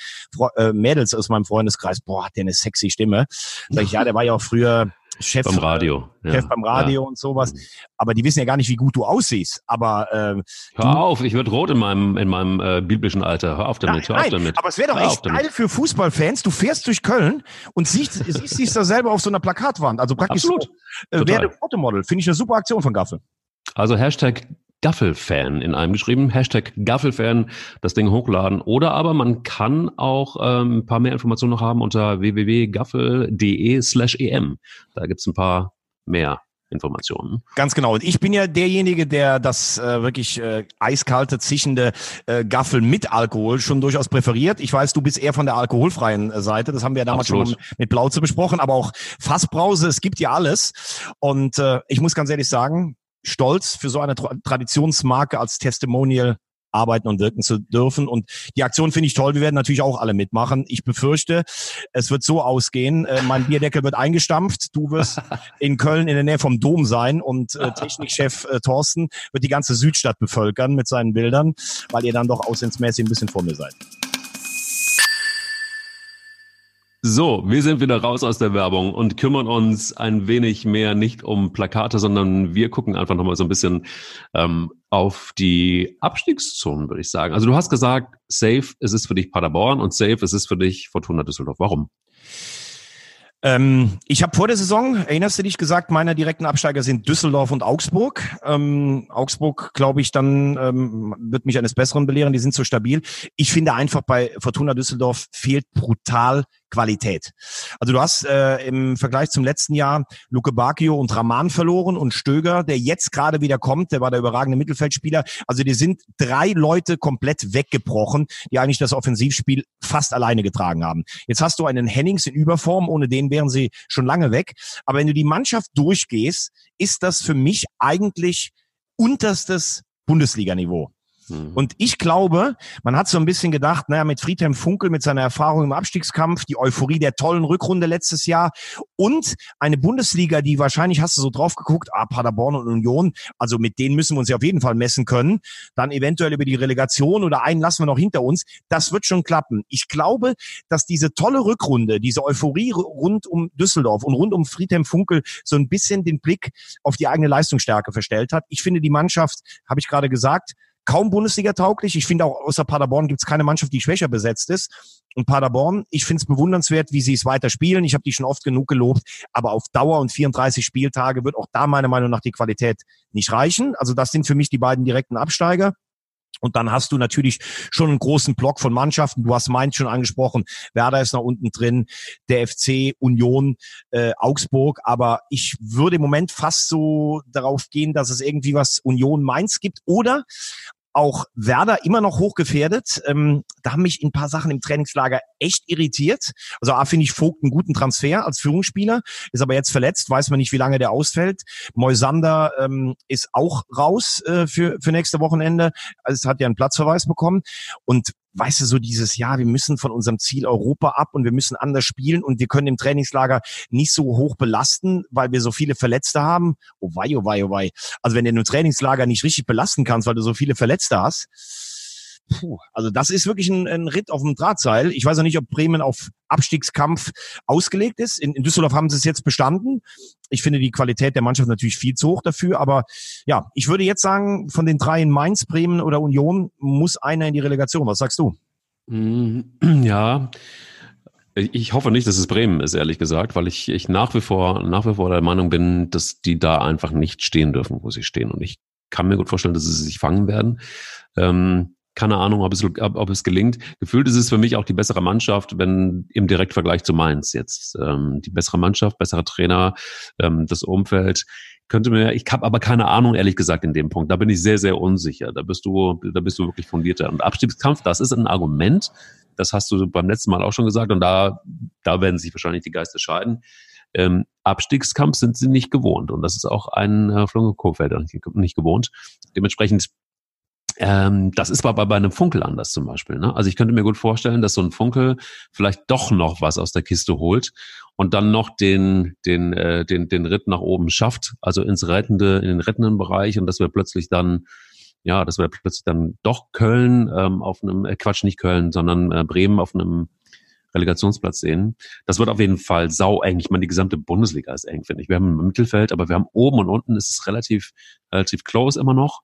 äh, Mädels aus meinem Freundeskreis, boah, hat der eine sexy Stimme. Sag ich, ja, der war ja auch früher Chef beim Radio, äh, Chef ja. beim Radio ja. und sowas. Aber die wissen ja gar nicht, wie gut du aussiehst. Aber äh, hör auf, ich würde rot in meinem in meinem äh, biblischen Alter. Hör auf damit, nein, hör auf damit. Aber es wäre doch hör echt geil für Fußballfans. Du fährst durch Köln und siehst <laughs> siehst dich da selber auf so einer Plakatwand. Also praktisch Absolut. so, äh, werde Fotomodel. Finde ich eine super Aktion von Gaffel. Also Hashtag Gaffelfan in einem geschrieben, Hashtag Gaffelfan, das Ding hochladen. Oder aber man kann auch ähm, ein paar mehr Informationen noch haben unter www.gaffel.de slash em. Da gibt's ein paar mehr Informationen. Ganz genau. Und ich bin ja derjenige, der das äh, wirklich äh, eiskalte, zischende äh, Gaffel mit Alkohol schon durchaus präferiert. Ich weiß, du bist eher von der alkoholfreien äh, Seite. Das haben wir ja damals Absolut. schon mit Blauze besprochen. Aber auch Fassbrause, es gibt ja alles. Und äh, ich muss ganz ehrlich sagen, stolz, für so eine Traditionsmarke als Testimonial arbeiten und wirken zu dürfen. Und die Aktion finde ich toll. Wir werden natürlich auch alle mitmachen. Ich befürchte, es wird so ausgehen. Äh, mein Bierdeckel wird eingestampft. Du wirst <laughs> in Köln in der Nähe vom Dom sein und äh, <laughs> Technikchef äh, Thorsten wird die ganze Südstadt bevölkern mit seinen Bildern, weil ihr dann doch aussehensmäßig ein bisschen vor mir seid. So, wir sind wieder raus aus der Werbung und kümmern uns ein wenig mehr nicht um Plakate, sondern wir gucken einfach nochmal so ein bisschen ähm, auf die Abstiegszonen, würde ich sagen. Also du hast gesagt, safe, es ist für dich Paderborn und safe, es ist für dich Fortuna Düsseldorf. Warum? Ähm, ich habe vor der Saison, erinnerst du dich gesagt, meine direkten Absteiger sind Düsseldorf und Augsburg. Ähm, Augsburg, glaube ich, dann ähm, wird mich eines Besseren belehren, die sind so stabil. Ich finde einfach bei Fortuna Düsseldorf fehlt brutal Qualität. Also du hast äh, im Vergleich zum letzten Jahr Luke Bacchio und Raman verloren und Stöger, der jetzt gerade wieder kommt, der war der überragende Mittelfeldspieler. Also die sind drei Leute komplett weggebrochen, die eigentlich das Offensivspiel fast alleine getragen haben. Jetzt hast du einen Hennings in Überform, ohne den wären sie schon lange weg. Aber wenn du die Mannschaft durchgehst, ist das für mich eigentlich unterstes Bundesliganiveau. Mhm. Und ich glaube, man hat so ein bisschen gedacht, naja, mit Friedhelm Funkel, mit seiner Erfahrung im Abstiegskampf, die Euphorie der tollen Rückrunde letztes Jahr und eine Bundesliga, die wahrscheinlich hast du so drauf geguckt, ah, Paderborn und Union, also mit denen müssen wir uns ja auf jeden Fall messen können. Dann eventuell über die Relegation oder einen lassen wir noch hinter uns. Das wird schon klappen. Ich glaube, dass diese tolle Rückrunde, diese Euphorie rund um Düsseldorf und rund um Friedhelm Funkel so ein bisschen den Blick auf die eigene Leistungsstärke verstellt hat. Ich finde die Mannschaft, habe ich gerade gesagt, kaum Bundesliga tauglich. Ich finde auch außer Paderborn gibt es keine Mannschaft, die schwächer besetzt ist. Und Paderborn, ich finde es bewundernswert, wie sie es weiter spielen. Ich habe die schon oft genug gelobt, aber auf Dauer und 34 Spieltage wird auch da meiner Meinung nach die Qualität nicht reichen. Also das sind für mich die beiden direkten Absteiger. Und dann hast du natürlich schon einen großen Block von Mannschaften. Du hast Mainz schon angesprochen. Werder ist noch unten drin. Der FC, Union, äh, Augsburg. Aber ich würde im Moment fast so darauf gehen, dass es irgendwie was Union Mainz gibt. Oder auch Werder immer noch hochgefährdet. Ähm, da haben mich ein paar Sachen im Trainingslager echt irritiert. Also A finde ich Vogt einen guten Transfer als Führungsspieler, ist aber jetzt verletzt, weiß man nicht, wie lange der ausfällt. Moisander ähm, ist auch raus äh, für, für nächste Wochenende. Also es hat ja einen Platzverweis bekommen. Und weißt du, so dieses Jahr, wir müssen von unserem Ziel Europa ab und wir müssen anders spielen und wir können im Trainingslager nicht so hoch belasten, weil wir so viele Verletzte haben. Oh wei, oh wei, oh wei. Also wenn du im Trainingslager nicht richtig belasten kannst, weil du so viele Verletzte hast, Puh, also das ist wirklich ein, ein Ritt auf dem Drahtseil. Ich weiß noch nicht, ob Bremen auf Abstiegskampf ausgelegt ist. In, in Düsseldorf haben sie es jetzt bestanden. Ich finde die Qualität der Mannschaft natürlich viel zu hoch dafür. Aber ja, ich würde jetzt sagen, von den drei in Mainz, Bremen oder Union muss einer in die Relegation. Was sagst du? Mm, <clears throat> ja, ich hoffe nicht, dass es Bremen ist, ehrlich gesagt, weil ich, ich nach wie vor, nach wie vor der Meinung bin, dass die da einfach nicht stehen dürfen, wo sie stehen. Und ich kann mir gut vorstellen, dass sie sich fangen werden. Ähm, keine Ahnung, ob es, ob es gelingt. Gefühlt ist es für mich auch die bessere Mannschaft, wenn im Direktvergleich zu Mainz jetzt. Ähm, die bessere Mannschaft, bessere Trainer, ähm, das Umfeld. Könnte mir, ich habe aber keine Ahnung, ehrlich gesagt, in dem Punkt. Da bin ich sehr, sehr unsicher. Da bist du, da bist du wirklich fundierter. Und Abstiegskampf, das ist ein Argument. Das hast du beim letzten Mal auch schon gesagt. Und da, da werden sich wahrscheinlich die Geister scheiden. Ähm, Abstiegskampf sind sie nicht gewohnt. Und das ist auch ein äh, Flunge Kofelder nicht, nicht gewohnt. Dementsprechend ähm, das ist aber bei einem Funkel anders zum Beispiel. Ne? Also ich könnte mir gut vorstellen, dass so ein Funkel vielleicht doch noch was aus der Kiste holt und dann noch den, den, äh, den, den Ritt nach oben schafft, also ins rettende, in den rettenden Bereich und dass wir plötzlich dann ja, dass wir plötzlich dann doch Köln ähm, auf einem, äh, Quatsch, nicht Köln, sondern äh, Bremen auf einem Relegationsplatz sehen. Das wird auf jeden Fall sau eng. Ich meine, die gesamte Bundesliga ist eng, finde ich. Wir haben im Mittelfeld, aber wir haben oben und unten ist es relativ, relativ close immer noch.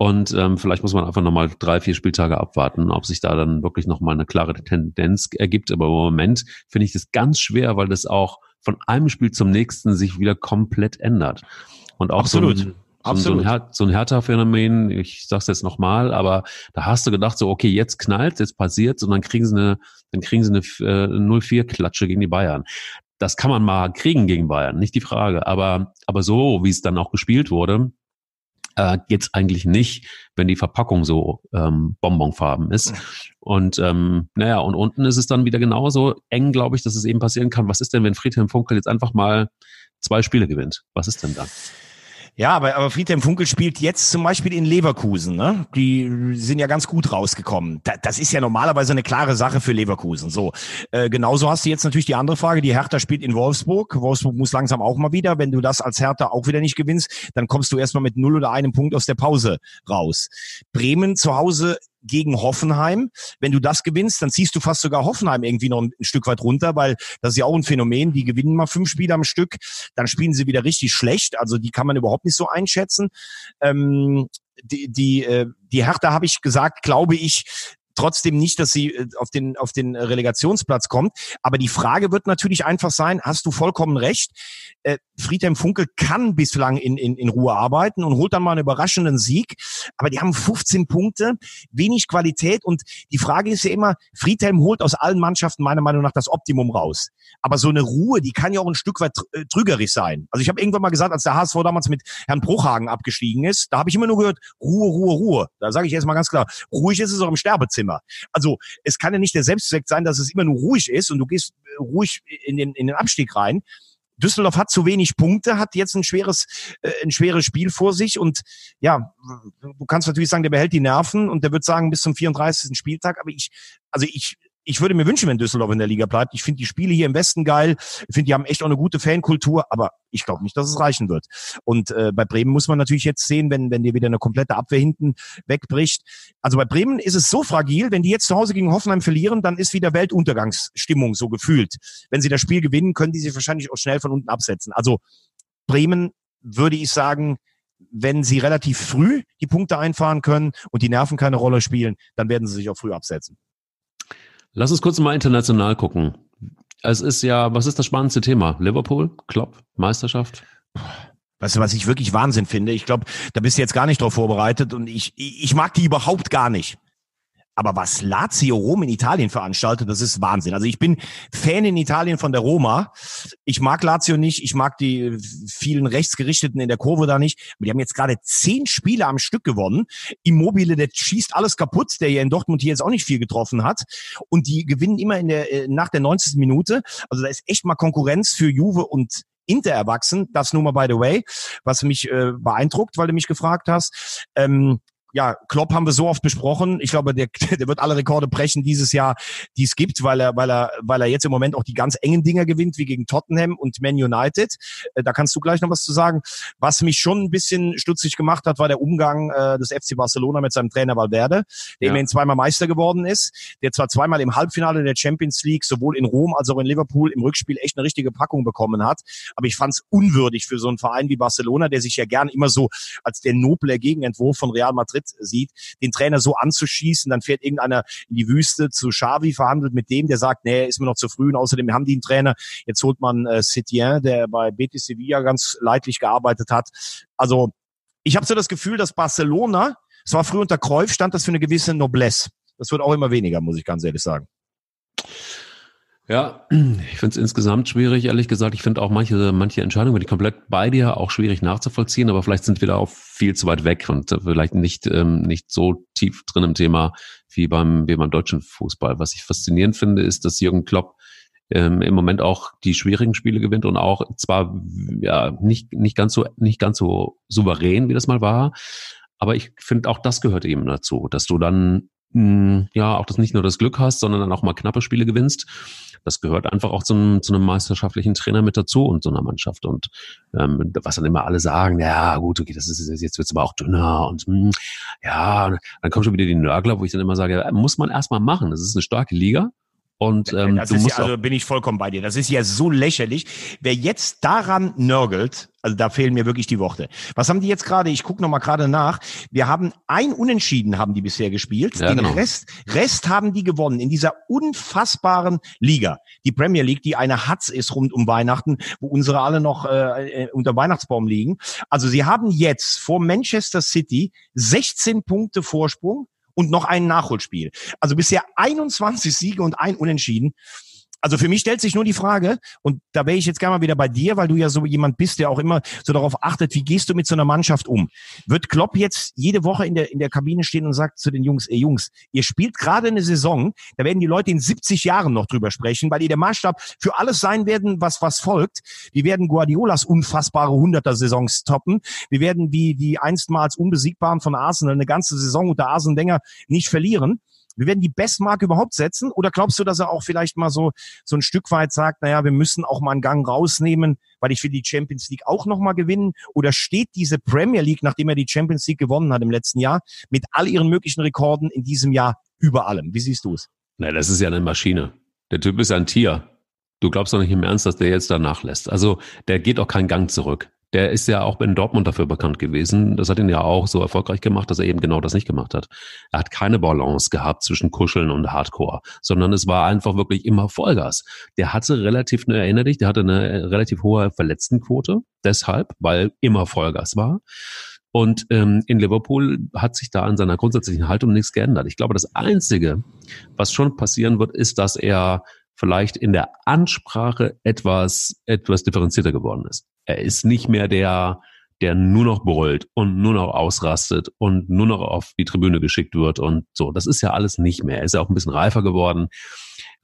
Und ähm, vielleicht muss man einfach nochmal drei, vier Spieltage abwarten, ob sich da dann wirklich nochmal eine klare Tendenz ergibt. Aber im Moment finde ich das ganz schwer, weil das auch von einem Spiel zum nächsten sich wieder komplett ändert. Und auch Absolut. so ein, Absolut. So ein, so ein Hertha-Phänomen, ich sag's jetzt nochmal, aber da hast du gedacht, so, okay, jetzt knallt, jetzt passiert's und dann kriegen sie eine, dann kriegen sie eine äh, 0-4-Klatsche gegen die Bayern. Das kann man mal kriegen gegen Bayern, nicht die Frage. Aber, aber so, wie es dann auch gespielt wurde, äh, geht's eigentlich nicht, wenn die Verpackung so ähm, bonbonfarben ist. Und ähm, naja, und unten ist es dann wieder genauso eng, glaube ich, dass es eben passieren kann. Was ist denn, wenn Friedhelm Funkel jetzt einfach mal zwei Spiele gewinnt? Was ist denn da? Ja, aber, aber Friedhelm Funkel spielt jetzt zum Beispiel in Leverkusen. Ne? Die sind ja ganz gut rausgekommen. Da, das ist ja normalerweise eine klare Sache für Leverkusen. So, äh, genauso hast du jetzt natürlich die andere Frage. Die Hertha spielt in Wolfsburg. Wolfsburg muss langsam auch mal wieder. Wenn du das als Hertha auch wieder nicht gewinnst, dann kommst du erstmal mit null oder einem Punkt aus der Pause raus. Bremen zu Hause gegen Hoffenheim. Wenn du das gewinnst, dann ziehst du fast sogar Hoffenheim irgendwie noch ein, ein, Stück weit runter, weil das ist ja auch ein Phänomen. Die gewinnen mal fünf Spiele am Stück, dann spielen sie wieder richtig schlecht. Also die kann man überhaupt nicht so einschätzen. Ähm, die, die, äh, die Hertha habe ich gesagt, glaube ich, trotzdem nicht, dass sie äh, auf den, auf den Relegationsplatz kommt. Aber die Frage wird natürlich einfach sein, hast du vollkommen recht, äh, Friedhelm Funkel kann bislang in, in, in Ruhe arbeiten und holt dann mal einen überraschenden Sieg. Aber die haben 15 Punkte, wenig Qualität und die Frage ist ja immer, Friedhelm holt aus allen Mannschaften meiner Meinung nach das Optimum raus. Aber so eine Ruhe, die kann ja auch ein Stück weit äh, trügerisch sein. Also ich habe irgendwann mal gesagt, als der HSV damals mit Herrn Bruchhagen abgestiegen ist, da habe ich immer nur gehört, Ruhe, Ruhe, Ruhe. Da sage ich jetzt mal ganz klar, ruhig ist es auch im Sterbezimmer. Also es kann ja nicht der Selbstzweck sein, dass es immer nur ruhig ist und du gehst äh, ruhig in den, in den Abstieg rein. Düsseldorf hat zu wenig Punkte, hat jetzt ein schweres, äh, ein schweres Spiel vor sich und ja, du kannst natürlich sagen, der behält die Nerven und der wird sagen bis zum 34. Spieltag, aber ich, also ich ich würde mir wünschen, wenn Düsseldorf in der Liga bleibt. Ich finde die Spiele hier im Westen geil. Ich finde, die haben echt auch eine gute Fankultur, aber ich glaube nicht, dass es reichen wird. Und äh, bei Bremen muss man natürlich jetzt sehen, wenn, wenn dir wieder eine komplette Abwehr hinten wegbricht. Also bei Bremen ist es so fragil, wenn die jetzt zu Hause gegen Hoffenheim verlieren, dann ist wieder Weltuntergangsstimmung so gefühlt. Wenn sie das Spiel gewinnen, können die sich wahrscheinlich auch schnell von unten absetzen. Also Bremen würde ich sagen, wenn sie relativ früh die Punkte einfahren können und die Nerven keine Rolle spielen, dann werden sie sich auch früh absetzen. Lass uns kurz mal international gucken. Es ist ja, was ist das spannendste Thema? Liverpool, Klopp, Meisterschaft? Weißt du, was ich wirklich Wahnsinn finde? Ich glaube, da bist du jetzt gar nicht drauf vorbereitet und ich, ich mag die überhaupt gar nicht. Aber was Lazio Rom in Italien veranstaltet, das ist Wahnsinn. Also ich bin Fan in Italien von der Roma. Ich mag Lazio nicht. Ich mag die vielen Rechtsgerichteten in der Kurve da nicht. Aber die haben jetzt gerade zehn Spiele am Stück gewonnen. Immobile, der schießt alles kaputt, der ja in Dortmund hier jetzt auch nicht viel getroffen hat. Und die gewinnen immer in der, äh, nach der 90. Minute. Also da ist echt mal Konkurrenz für Juve und Inter erwachsen. Das nur mal by the way, was mich äh, beeindruckt, weil du mich gefragt hast. Ähm, ja, Klopp haben wir so oft besprochen. Ich glaube, der, <laughs> der wird alle Rekorde brechen dieses Jahr, die es gibt, weil er, weil er, weil er jetzt im Moment auch die ganz engen Dinger gewinnt, wie gegen Tottenham und Man United. Äh, da kannst du gleich noch was zu sagen. Was mich schon ein bisschen stutzig gemacht hat, war der Umgang äh, des FC Barcelona mit seinem Trainer Valverde, der ja. immerhin zweimal Meister geworden ist, der zwar zweimal im Halbfinale der Champions League sowohl in Rom als auch in Liverpool im Rückspiel echt eine richtige Packung bekommen hat, aber ich fand es unwürdig für so einen Verein wie Barcelona, der sich ja gern immer so als der noble Gegenentwurf von Real Madrid Madrid sieht, den Trainer so anzuschießen, dann fährt irgendeiner in die Wüste zu Xavi, verhandelt mit dem, der sagt, nee, ist mir noch zu früh und außerdem haben die einen Trainer. Jetzt holt man äh, Setien, der bei Betis Sevilla ganz leidlich gearbeitet hat. Also ich habe so das Gefühl, dass Barcelona, es war früher unter Cruyff, stand das für eine gewisse Noblesse. Das wird auch immer weniger, muss ich ganz ehrlich sagen. Ja, ich finde es insgesamt schwierig, ehrlich gesagt. Ich finde auch manche, manche Entscheidungen, wenn ich komplett bei dir, auch schwierig nachzuvollziehen, aber vielleicht sind wir da auch viel zu weit weg und vielleicht nicht, ähm, nicht so tief drin im Thema wie beim, wie beim deutschen Fußball. Was ich faszinierend finde, ist, dass Jürgen Klopp ähm, im Moment auch die schwierigen Spiele gewinnt und auch zwar ja nicht, nicht ganz so, nicht ganz so souverän, wie das mal war, aber ich finde auch das gehört eben dazu, dass du dann ja auch das nicht nur das Glück hast, sondern dann auch mal knappe Spiele gewinnst das gehört einfach auch zu einem, zu einem meisterschaftlichen Trainer mit dazu und so einer Mannschaft. Und ähm, was dann immer alle sagen, ja gut, okay, das ist jetzt wird's aber auch dünner und mh, hm, ja, dann kommen schon wieder die Nörgler, wo ich dann immer sage, muss man erstmal machen. Das ist eine starke Liga. Und ähm, das du ist musst ja, also bin ich vollkommen bei dir. Das ist ja so lächerlich. Wer jetzt daran nörgelt, also da fehlen mir wirklich die Worte. Was haben die jetzt gerade? Ich gucke noch mal gerade nach. Wir haben ein Unentschieden haben die bisher gespielt. Ja, Den genau. Rest, Rest haben die gewonnen in dieser unfassbaren Liga. Die Premier League, die eine Hatz ist rund um Weihnachten, wo unsere alle noch äh, äh unter Weihnachtsbaum liegen. Also sie haben jetzt vor Manchester City 16 Punkte Vorsprung und noch ein Nachholspiel. Also bisher 21 Siege und ein Unentschieden also für mich stellt sich nur die Frage, und da wäre ich jetzt gerne mal wieder bei dir, weil du ja so jemand bist, der auch immer so darauf achtet, wie gehst du mit so einer Mannschaft um? Wird Klopp jetzt jede Woche in der, in der Kabine stehen und sagt zu den Jungs, ey Jungs, ihr spielt gerade eine Saison, da werden die Leute in 70 Jahren noch drüber sprechen, weil ihr der Maßstab für alles sein werden, was, was folgt. Wir werden Guardiolas unfassbare Hunderter-Saisons toppen. Wir werden wie die einstmals Unbesiegbaren von Arsenal eine ganze Saison unter Arsene Wenger nicht verlieren wir werden die Bestmarke überhaupt setzen? Oder glaubst du, dass er auch vielleicht mal so, so ein Stück weit sagt, naja, wir müssen auch mal einen Gang rausnehmen, weil ich will die Champions League auch nochmal gewinnen? Oder steht diese Premier League, nachdem er die Champions League gewonnen hat im letzten Jahr, mit all ihren möglichen Rekorden in diesem Jahr über allem? Wie siehst du es? Na, das ist ja eine Maschine. Der Typ ist ein Tier. Du glaubst doch nicht im Ernst, dass der jetzt da nachlässt. Also der geht auch keinen Gang zurück. Der ist ja auch in Dortmund dafür bekannt gewesen. Das hat ihn ja auch so erfolgreich gemacht, dass er eben genau das nicht gemacht hat. Er hat keine Balance gehabt zwischen Kuscheln und Hardcore, sondern es war einfach wirklich immer Vollgas. Der hatte relativ, ne, erinnere dich, der hatte eine relativ hohe Verletztenquote, deshalb, weil immer Vollgas war. Und ähm, in Liverpool hat sich da an seiner grundsätzlichen Haltung nichts geändert. Ich glaube, das Einzige, was schon passieren wird, ist, dass er vielleicht in der Ansprache etwas, etwas differenzierter geworden ist. Er ist nicht mehr der, der nur noch brüllt und nur noch ausrastet und nur noch auf die Tribüne geschickt wird und so. Das ist ja alles nicht mehr. Er ist ja auch ein bisschen reifer geworden.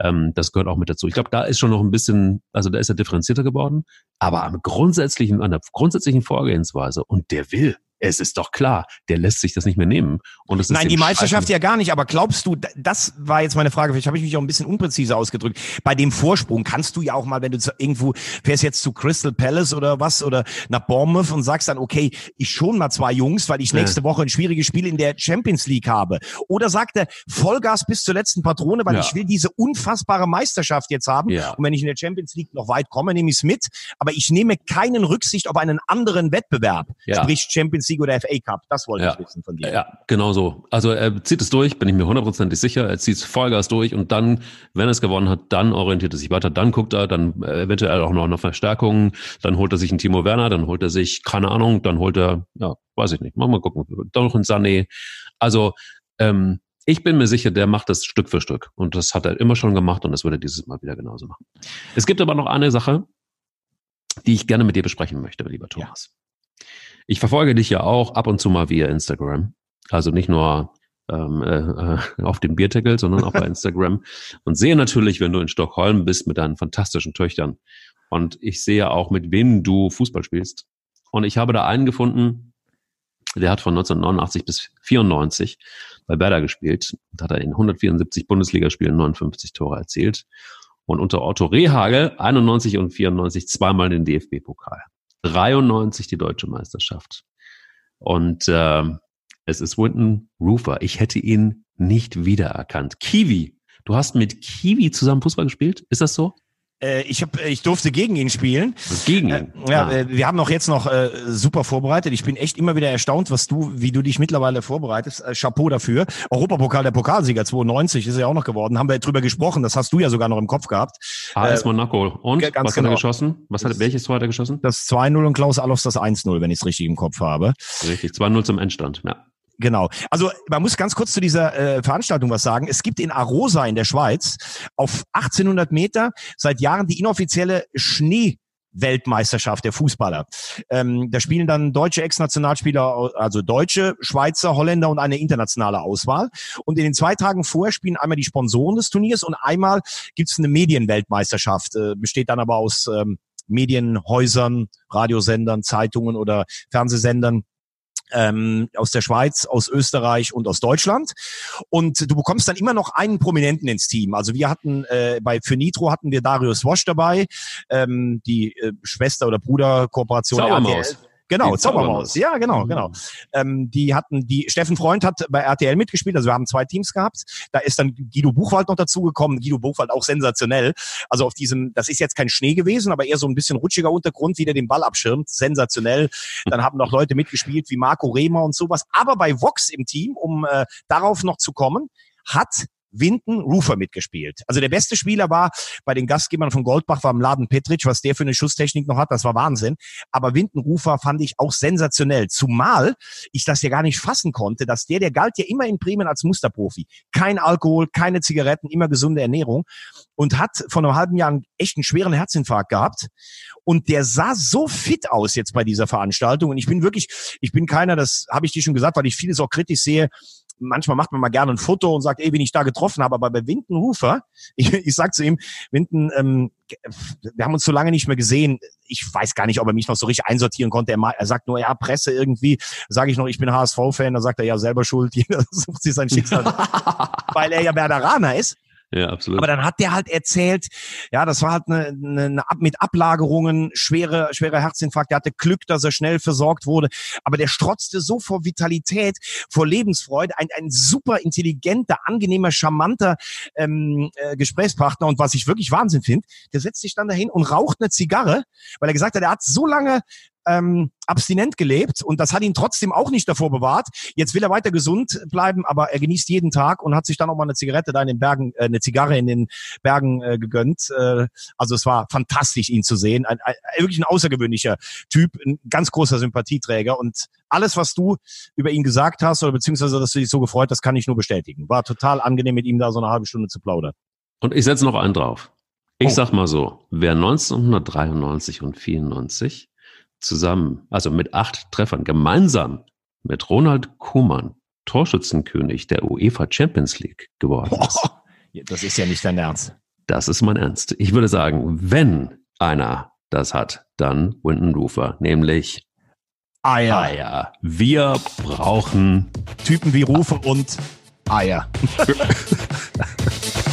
Ähm, das gehört auch mit dazu. Ich glaube, da ist schon noch ein bisschen, also da ist er differenzierter geworden, aber am grundsätzlichen, an der grundsätzlichen Vorgehensweise und der will es ist doch klar, der lässt sich das nicht mehr nehmen. Und es Nein, die Meisterschaft ja gar nicht, aber glaubst du, das war jetzt meine Frage, vielleicht habe ich mich auch ein bisschen unpräzise ausgedrückt. Bei dem Vorsprung kannst du ja auch mal, wenn du irgendwo fährst jetzt zu Crystal Palace oder was oder nach Bournemouth und sagst dann, okay, ich schon mal zwei Jungs, weil ich nächste ja. Woche ein schwieriges Spiel in der Champions League habe. Oder sagt er Vollgas bis zur letzten Patrone, weil ja. ich will diese unfassbare Meisterschaft jetzt haben. Ja. Und wenn ich in der Champions League noch weit komme, nehme ich es mit. Aber ich nehme keinen Rücksicht auf einen anderen Wettbewerb, sprich Champions League League oder FA Cup? Das wollte ja. ich wissen von dir. Ja, genau so. Also er zieht es durch, bin ich mir hundertprozentig sicher. Er zieht es Vollgas durch und dann, wenn er es gewonnen hat, dann orientiert er sich weiter. Dann guckt er, dann eventuell auch noch eine Verstärkung. Dann holt er sich einen Timo Werner, dann holt er sich, keine Ahnung, dann holt er, ja, weiß ich nicht, mal, mal gucken, dann noch ein Sané. Also, ähm, ich bin mir sicher, der macht das Stück für Stück. Und das hat er immer schon gemacht und das würde er dieses Mal wieder genauso machen. Es gibt aber noch eine Sache, die ich gerne mit dir besprechen möchte, lieber Thomas. Ja. Ich verfolge dich ja auch ab und zu mal via Instagram. Also nicht nur ähm, äh, äh auf dem Biertickel, sondern auch bei <laughs> Instagram. Und sehe natürlich, wenn du in Stockholm bist mit deinen fantastischen Töchtern. Und ich sehe auch, mit wem du Fußball spielst. Und ich habe da einen gefunden, der hat von 1989 bis 94 bei Werder gespielt und hat er in 174 Bundesligaspielen 59 Tore erzielt. Und unter Otto Rehagel 91 und 94 zweimal den DFB-Pokal. 93 die deutsche Meisterschaft. Und äh, es ist Winton Roofer. Ich hätte ihn nicht wiedererkannt. Kiwi. Du hast mit Kiwi zusammen Fußball gespielt? Ist das so? Äh, ich, hab, ich durfte gegen ihn spielen. Gegen ihn? Äh, ja, ah. Äh, wir haben auch jetzt noch äh, super vorbereitet. Ich bin echt immer wieder erstaunt, was du, wie du dich mittlerweile vorbereitest. Äh, Chapeau dafür. Europapokal, der Pokalsieger 92 ist ja auch noch geworden. Haben wir drüber gesprochen. Das hast du ja sogar noch im Kopf gehabt. AS äh, Monaco. Und was genau. hat er genau. geschossen? Was hat, welches Tor hat er geschossen? Das 2-0 und Klaus Allofs das 1-0, wenn ich es richtig im Kopf habe. Richtig, 2-0 zum Endstand, ja. Genau. Also man muss ganz kurz zu dieser äh, Veranstaltung was sagen. Es gibt in Arosa in der Schweiz auf 1800 Meter seit Jahren die inoffizielle Schnee Weltmeisterschaft der Fußballer. Ähm, da spielen dann deutsche Ex-Nationalspieler, also deutsche, Schweizer, Holländer und eine internationale Auswahl. Und in den zwei Tagen vorher spielen einmal die Sponsoren des Turniers und einmal gibt's eine Medienweltmeisterschaft, äh, besteht dann aber aus ähm, Medienhäusern, Radiosendern, Zeitungen oder Fernsehsendern ähm, aus der Schweiz, aus Österreich und aus Deutschland. Und du bekommst dann immer noch einen Prominenten ins Team. Also wir hatten äh, bei für Nitro hatten wir Darius Wosch dabei, ähm, die äh, Schwester- oder Bruderkooperation Sauermaus. Genau, Zaubermaus. Ja, genau, mhm. genau. Ähm, die hatten, die Steffen Freund hat bei RTL mitgespielt, also wir haben zwei Teams gehabt. Da ist dann Guido Buchwald noch dazugekommen. Guido Buchwald auch sensationell. Also auf diesem, das ist jetzt kein Schnee gewesen, aber eher so ein bisschen rutschiger Untergrund, wie der den Ball abschirmt. Sensationell. <laughs> Dann haben noch Leute mitgespielt wie Marco Rehmer und sowas. Aber bei Vox im Team, um äh, darauf noch zu kommen, hat Winton Rufer mitgespielt. Also der beste Spieler war bei den Gastgebern von Goldbach war im Laden Petric, was der für eine Schusstechnik noch hat, das war Wahnsinn. Aber Winton Rufer fand ich auch sensationell. Zumal ich das ja gar nicht fassen konnte, dass der, der galt ja immer in Bremen als Musterprofi. Kein Alkohol, keine Zigaretten, immer gesunde Ernährung und hat vor einem halben Jahr einen echten schweren Herzinfarkt gehabt. Und der sah so fit aus jetzt bei dieser Veranstaltung. Und ich bin wirklich, ich bin keiner, das habe ich dir schon gesagt, weil ich vieles auch kritisch sehe, manchmal macht man mal gerne ein Foto und sagt, ey, wen ich da getroffen habe. Aber bei Winton Hufer, <laughs> ich, ich sag zu ihm, Winton, ähm, wir haben uns so lange nicht mehr gesehen. Ich weiß gar nicht, ob er mich noch so richtig einsortieren konnte. Er, er sagt nur, ja, Presse irgendwie. Sage ich noch, ich bin HSV-Fan. Da sagt er, ja, selber schuld. <laughs> Jeder sucht sich sein Schicksal. <laughs> weil er ja Werderaner ist. Ja, absolut. Aber dann hat der halt erzählt, ja, das war halt eine, eine, eine mit Ablagerungen, schwere, schwerer Herzinfarkt. Der hatte Glück, dass er schnell versorgt wurde. Aber der strotzte so vor Vitalität, vor Lebensfreude. Ein, ein super intelligenter, angenehmer, charmanter ähm, äh, Gesprächspartner. Und was ich wirklich Wahnsinn finde, der setzt sich dann dahin und raucht eine Zigarre, weil er gesagt hat, er hat so lange ähm, abstinent gelebt und das hat ihn trotzdem auch nicht davor bewahrt. Jetzt will er weiter gesund bleiben, aber er genießt jeden Tag und hat sich dann auch mal eine Zigarette da in den Bergen, äh, eine Zigarre in den Bergen äh, gegönnt. Äh, also es war fantastisch, ihn zu sehen. Ein, ein, wirklich ein außergewöhnlicher Typ, ein ganz großer Sympathieträger und alles, was du über ihn gesagt hast oder beziehungsweise, dass du dich so gefreut hast, kann ich nur bestätigen. War total angenehm, mit ihm da so eine halbe Stunde zu plaudern. Und ich setze noch einen drauf. Ich oh. sag mal so, wer 1993 und 94 zusammen, also mit acht Treffern, gemeinsam mit Ronald Koeman Torschützenkönig der UEFA Champions League geworden ist. Das ist ja nicht dein Ernst. Das ist mein Ernst. Ich würde sagen, wenn einer das hat, dann Winton Rufer, nämlich Eier. Eier. Wir brauchen Typen wie Rufe und Eier. <laughs>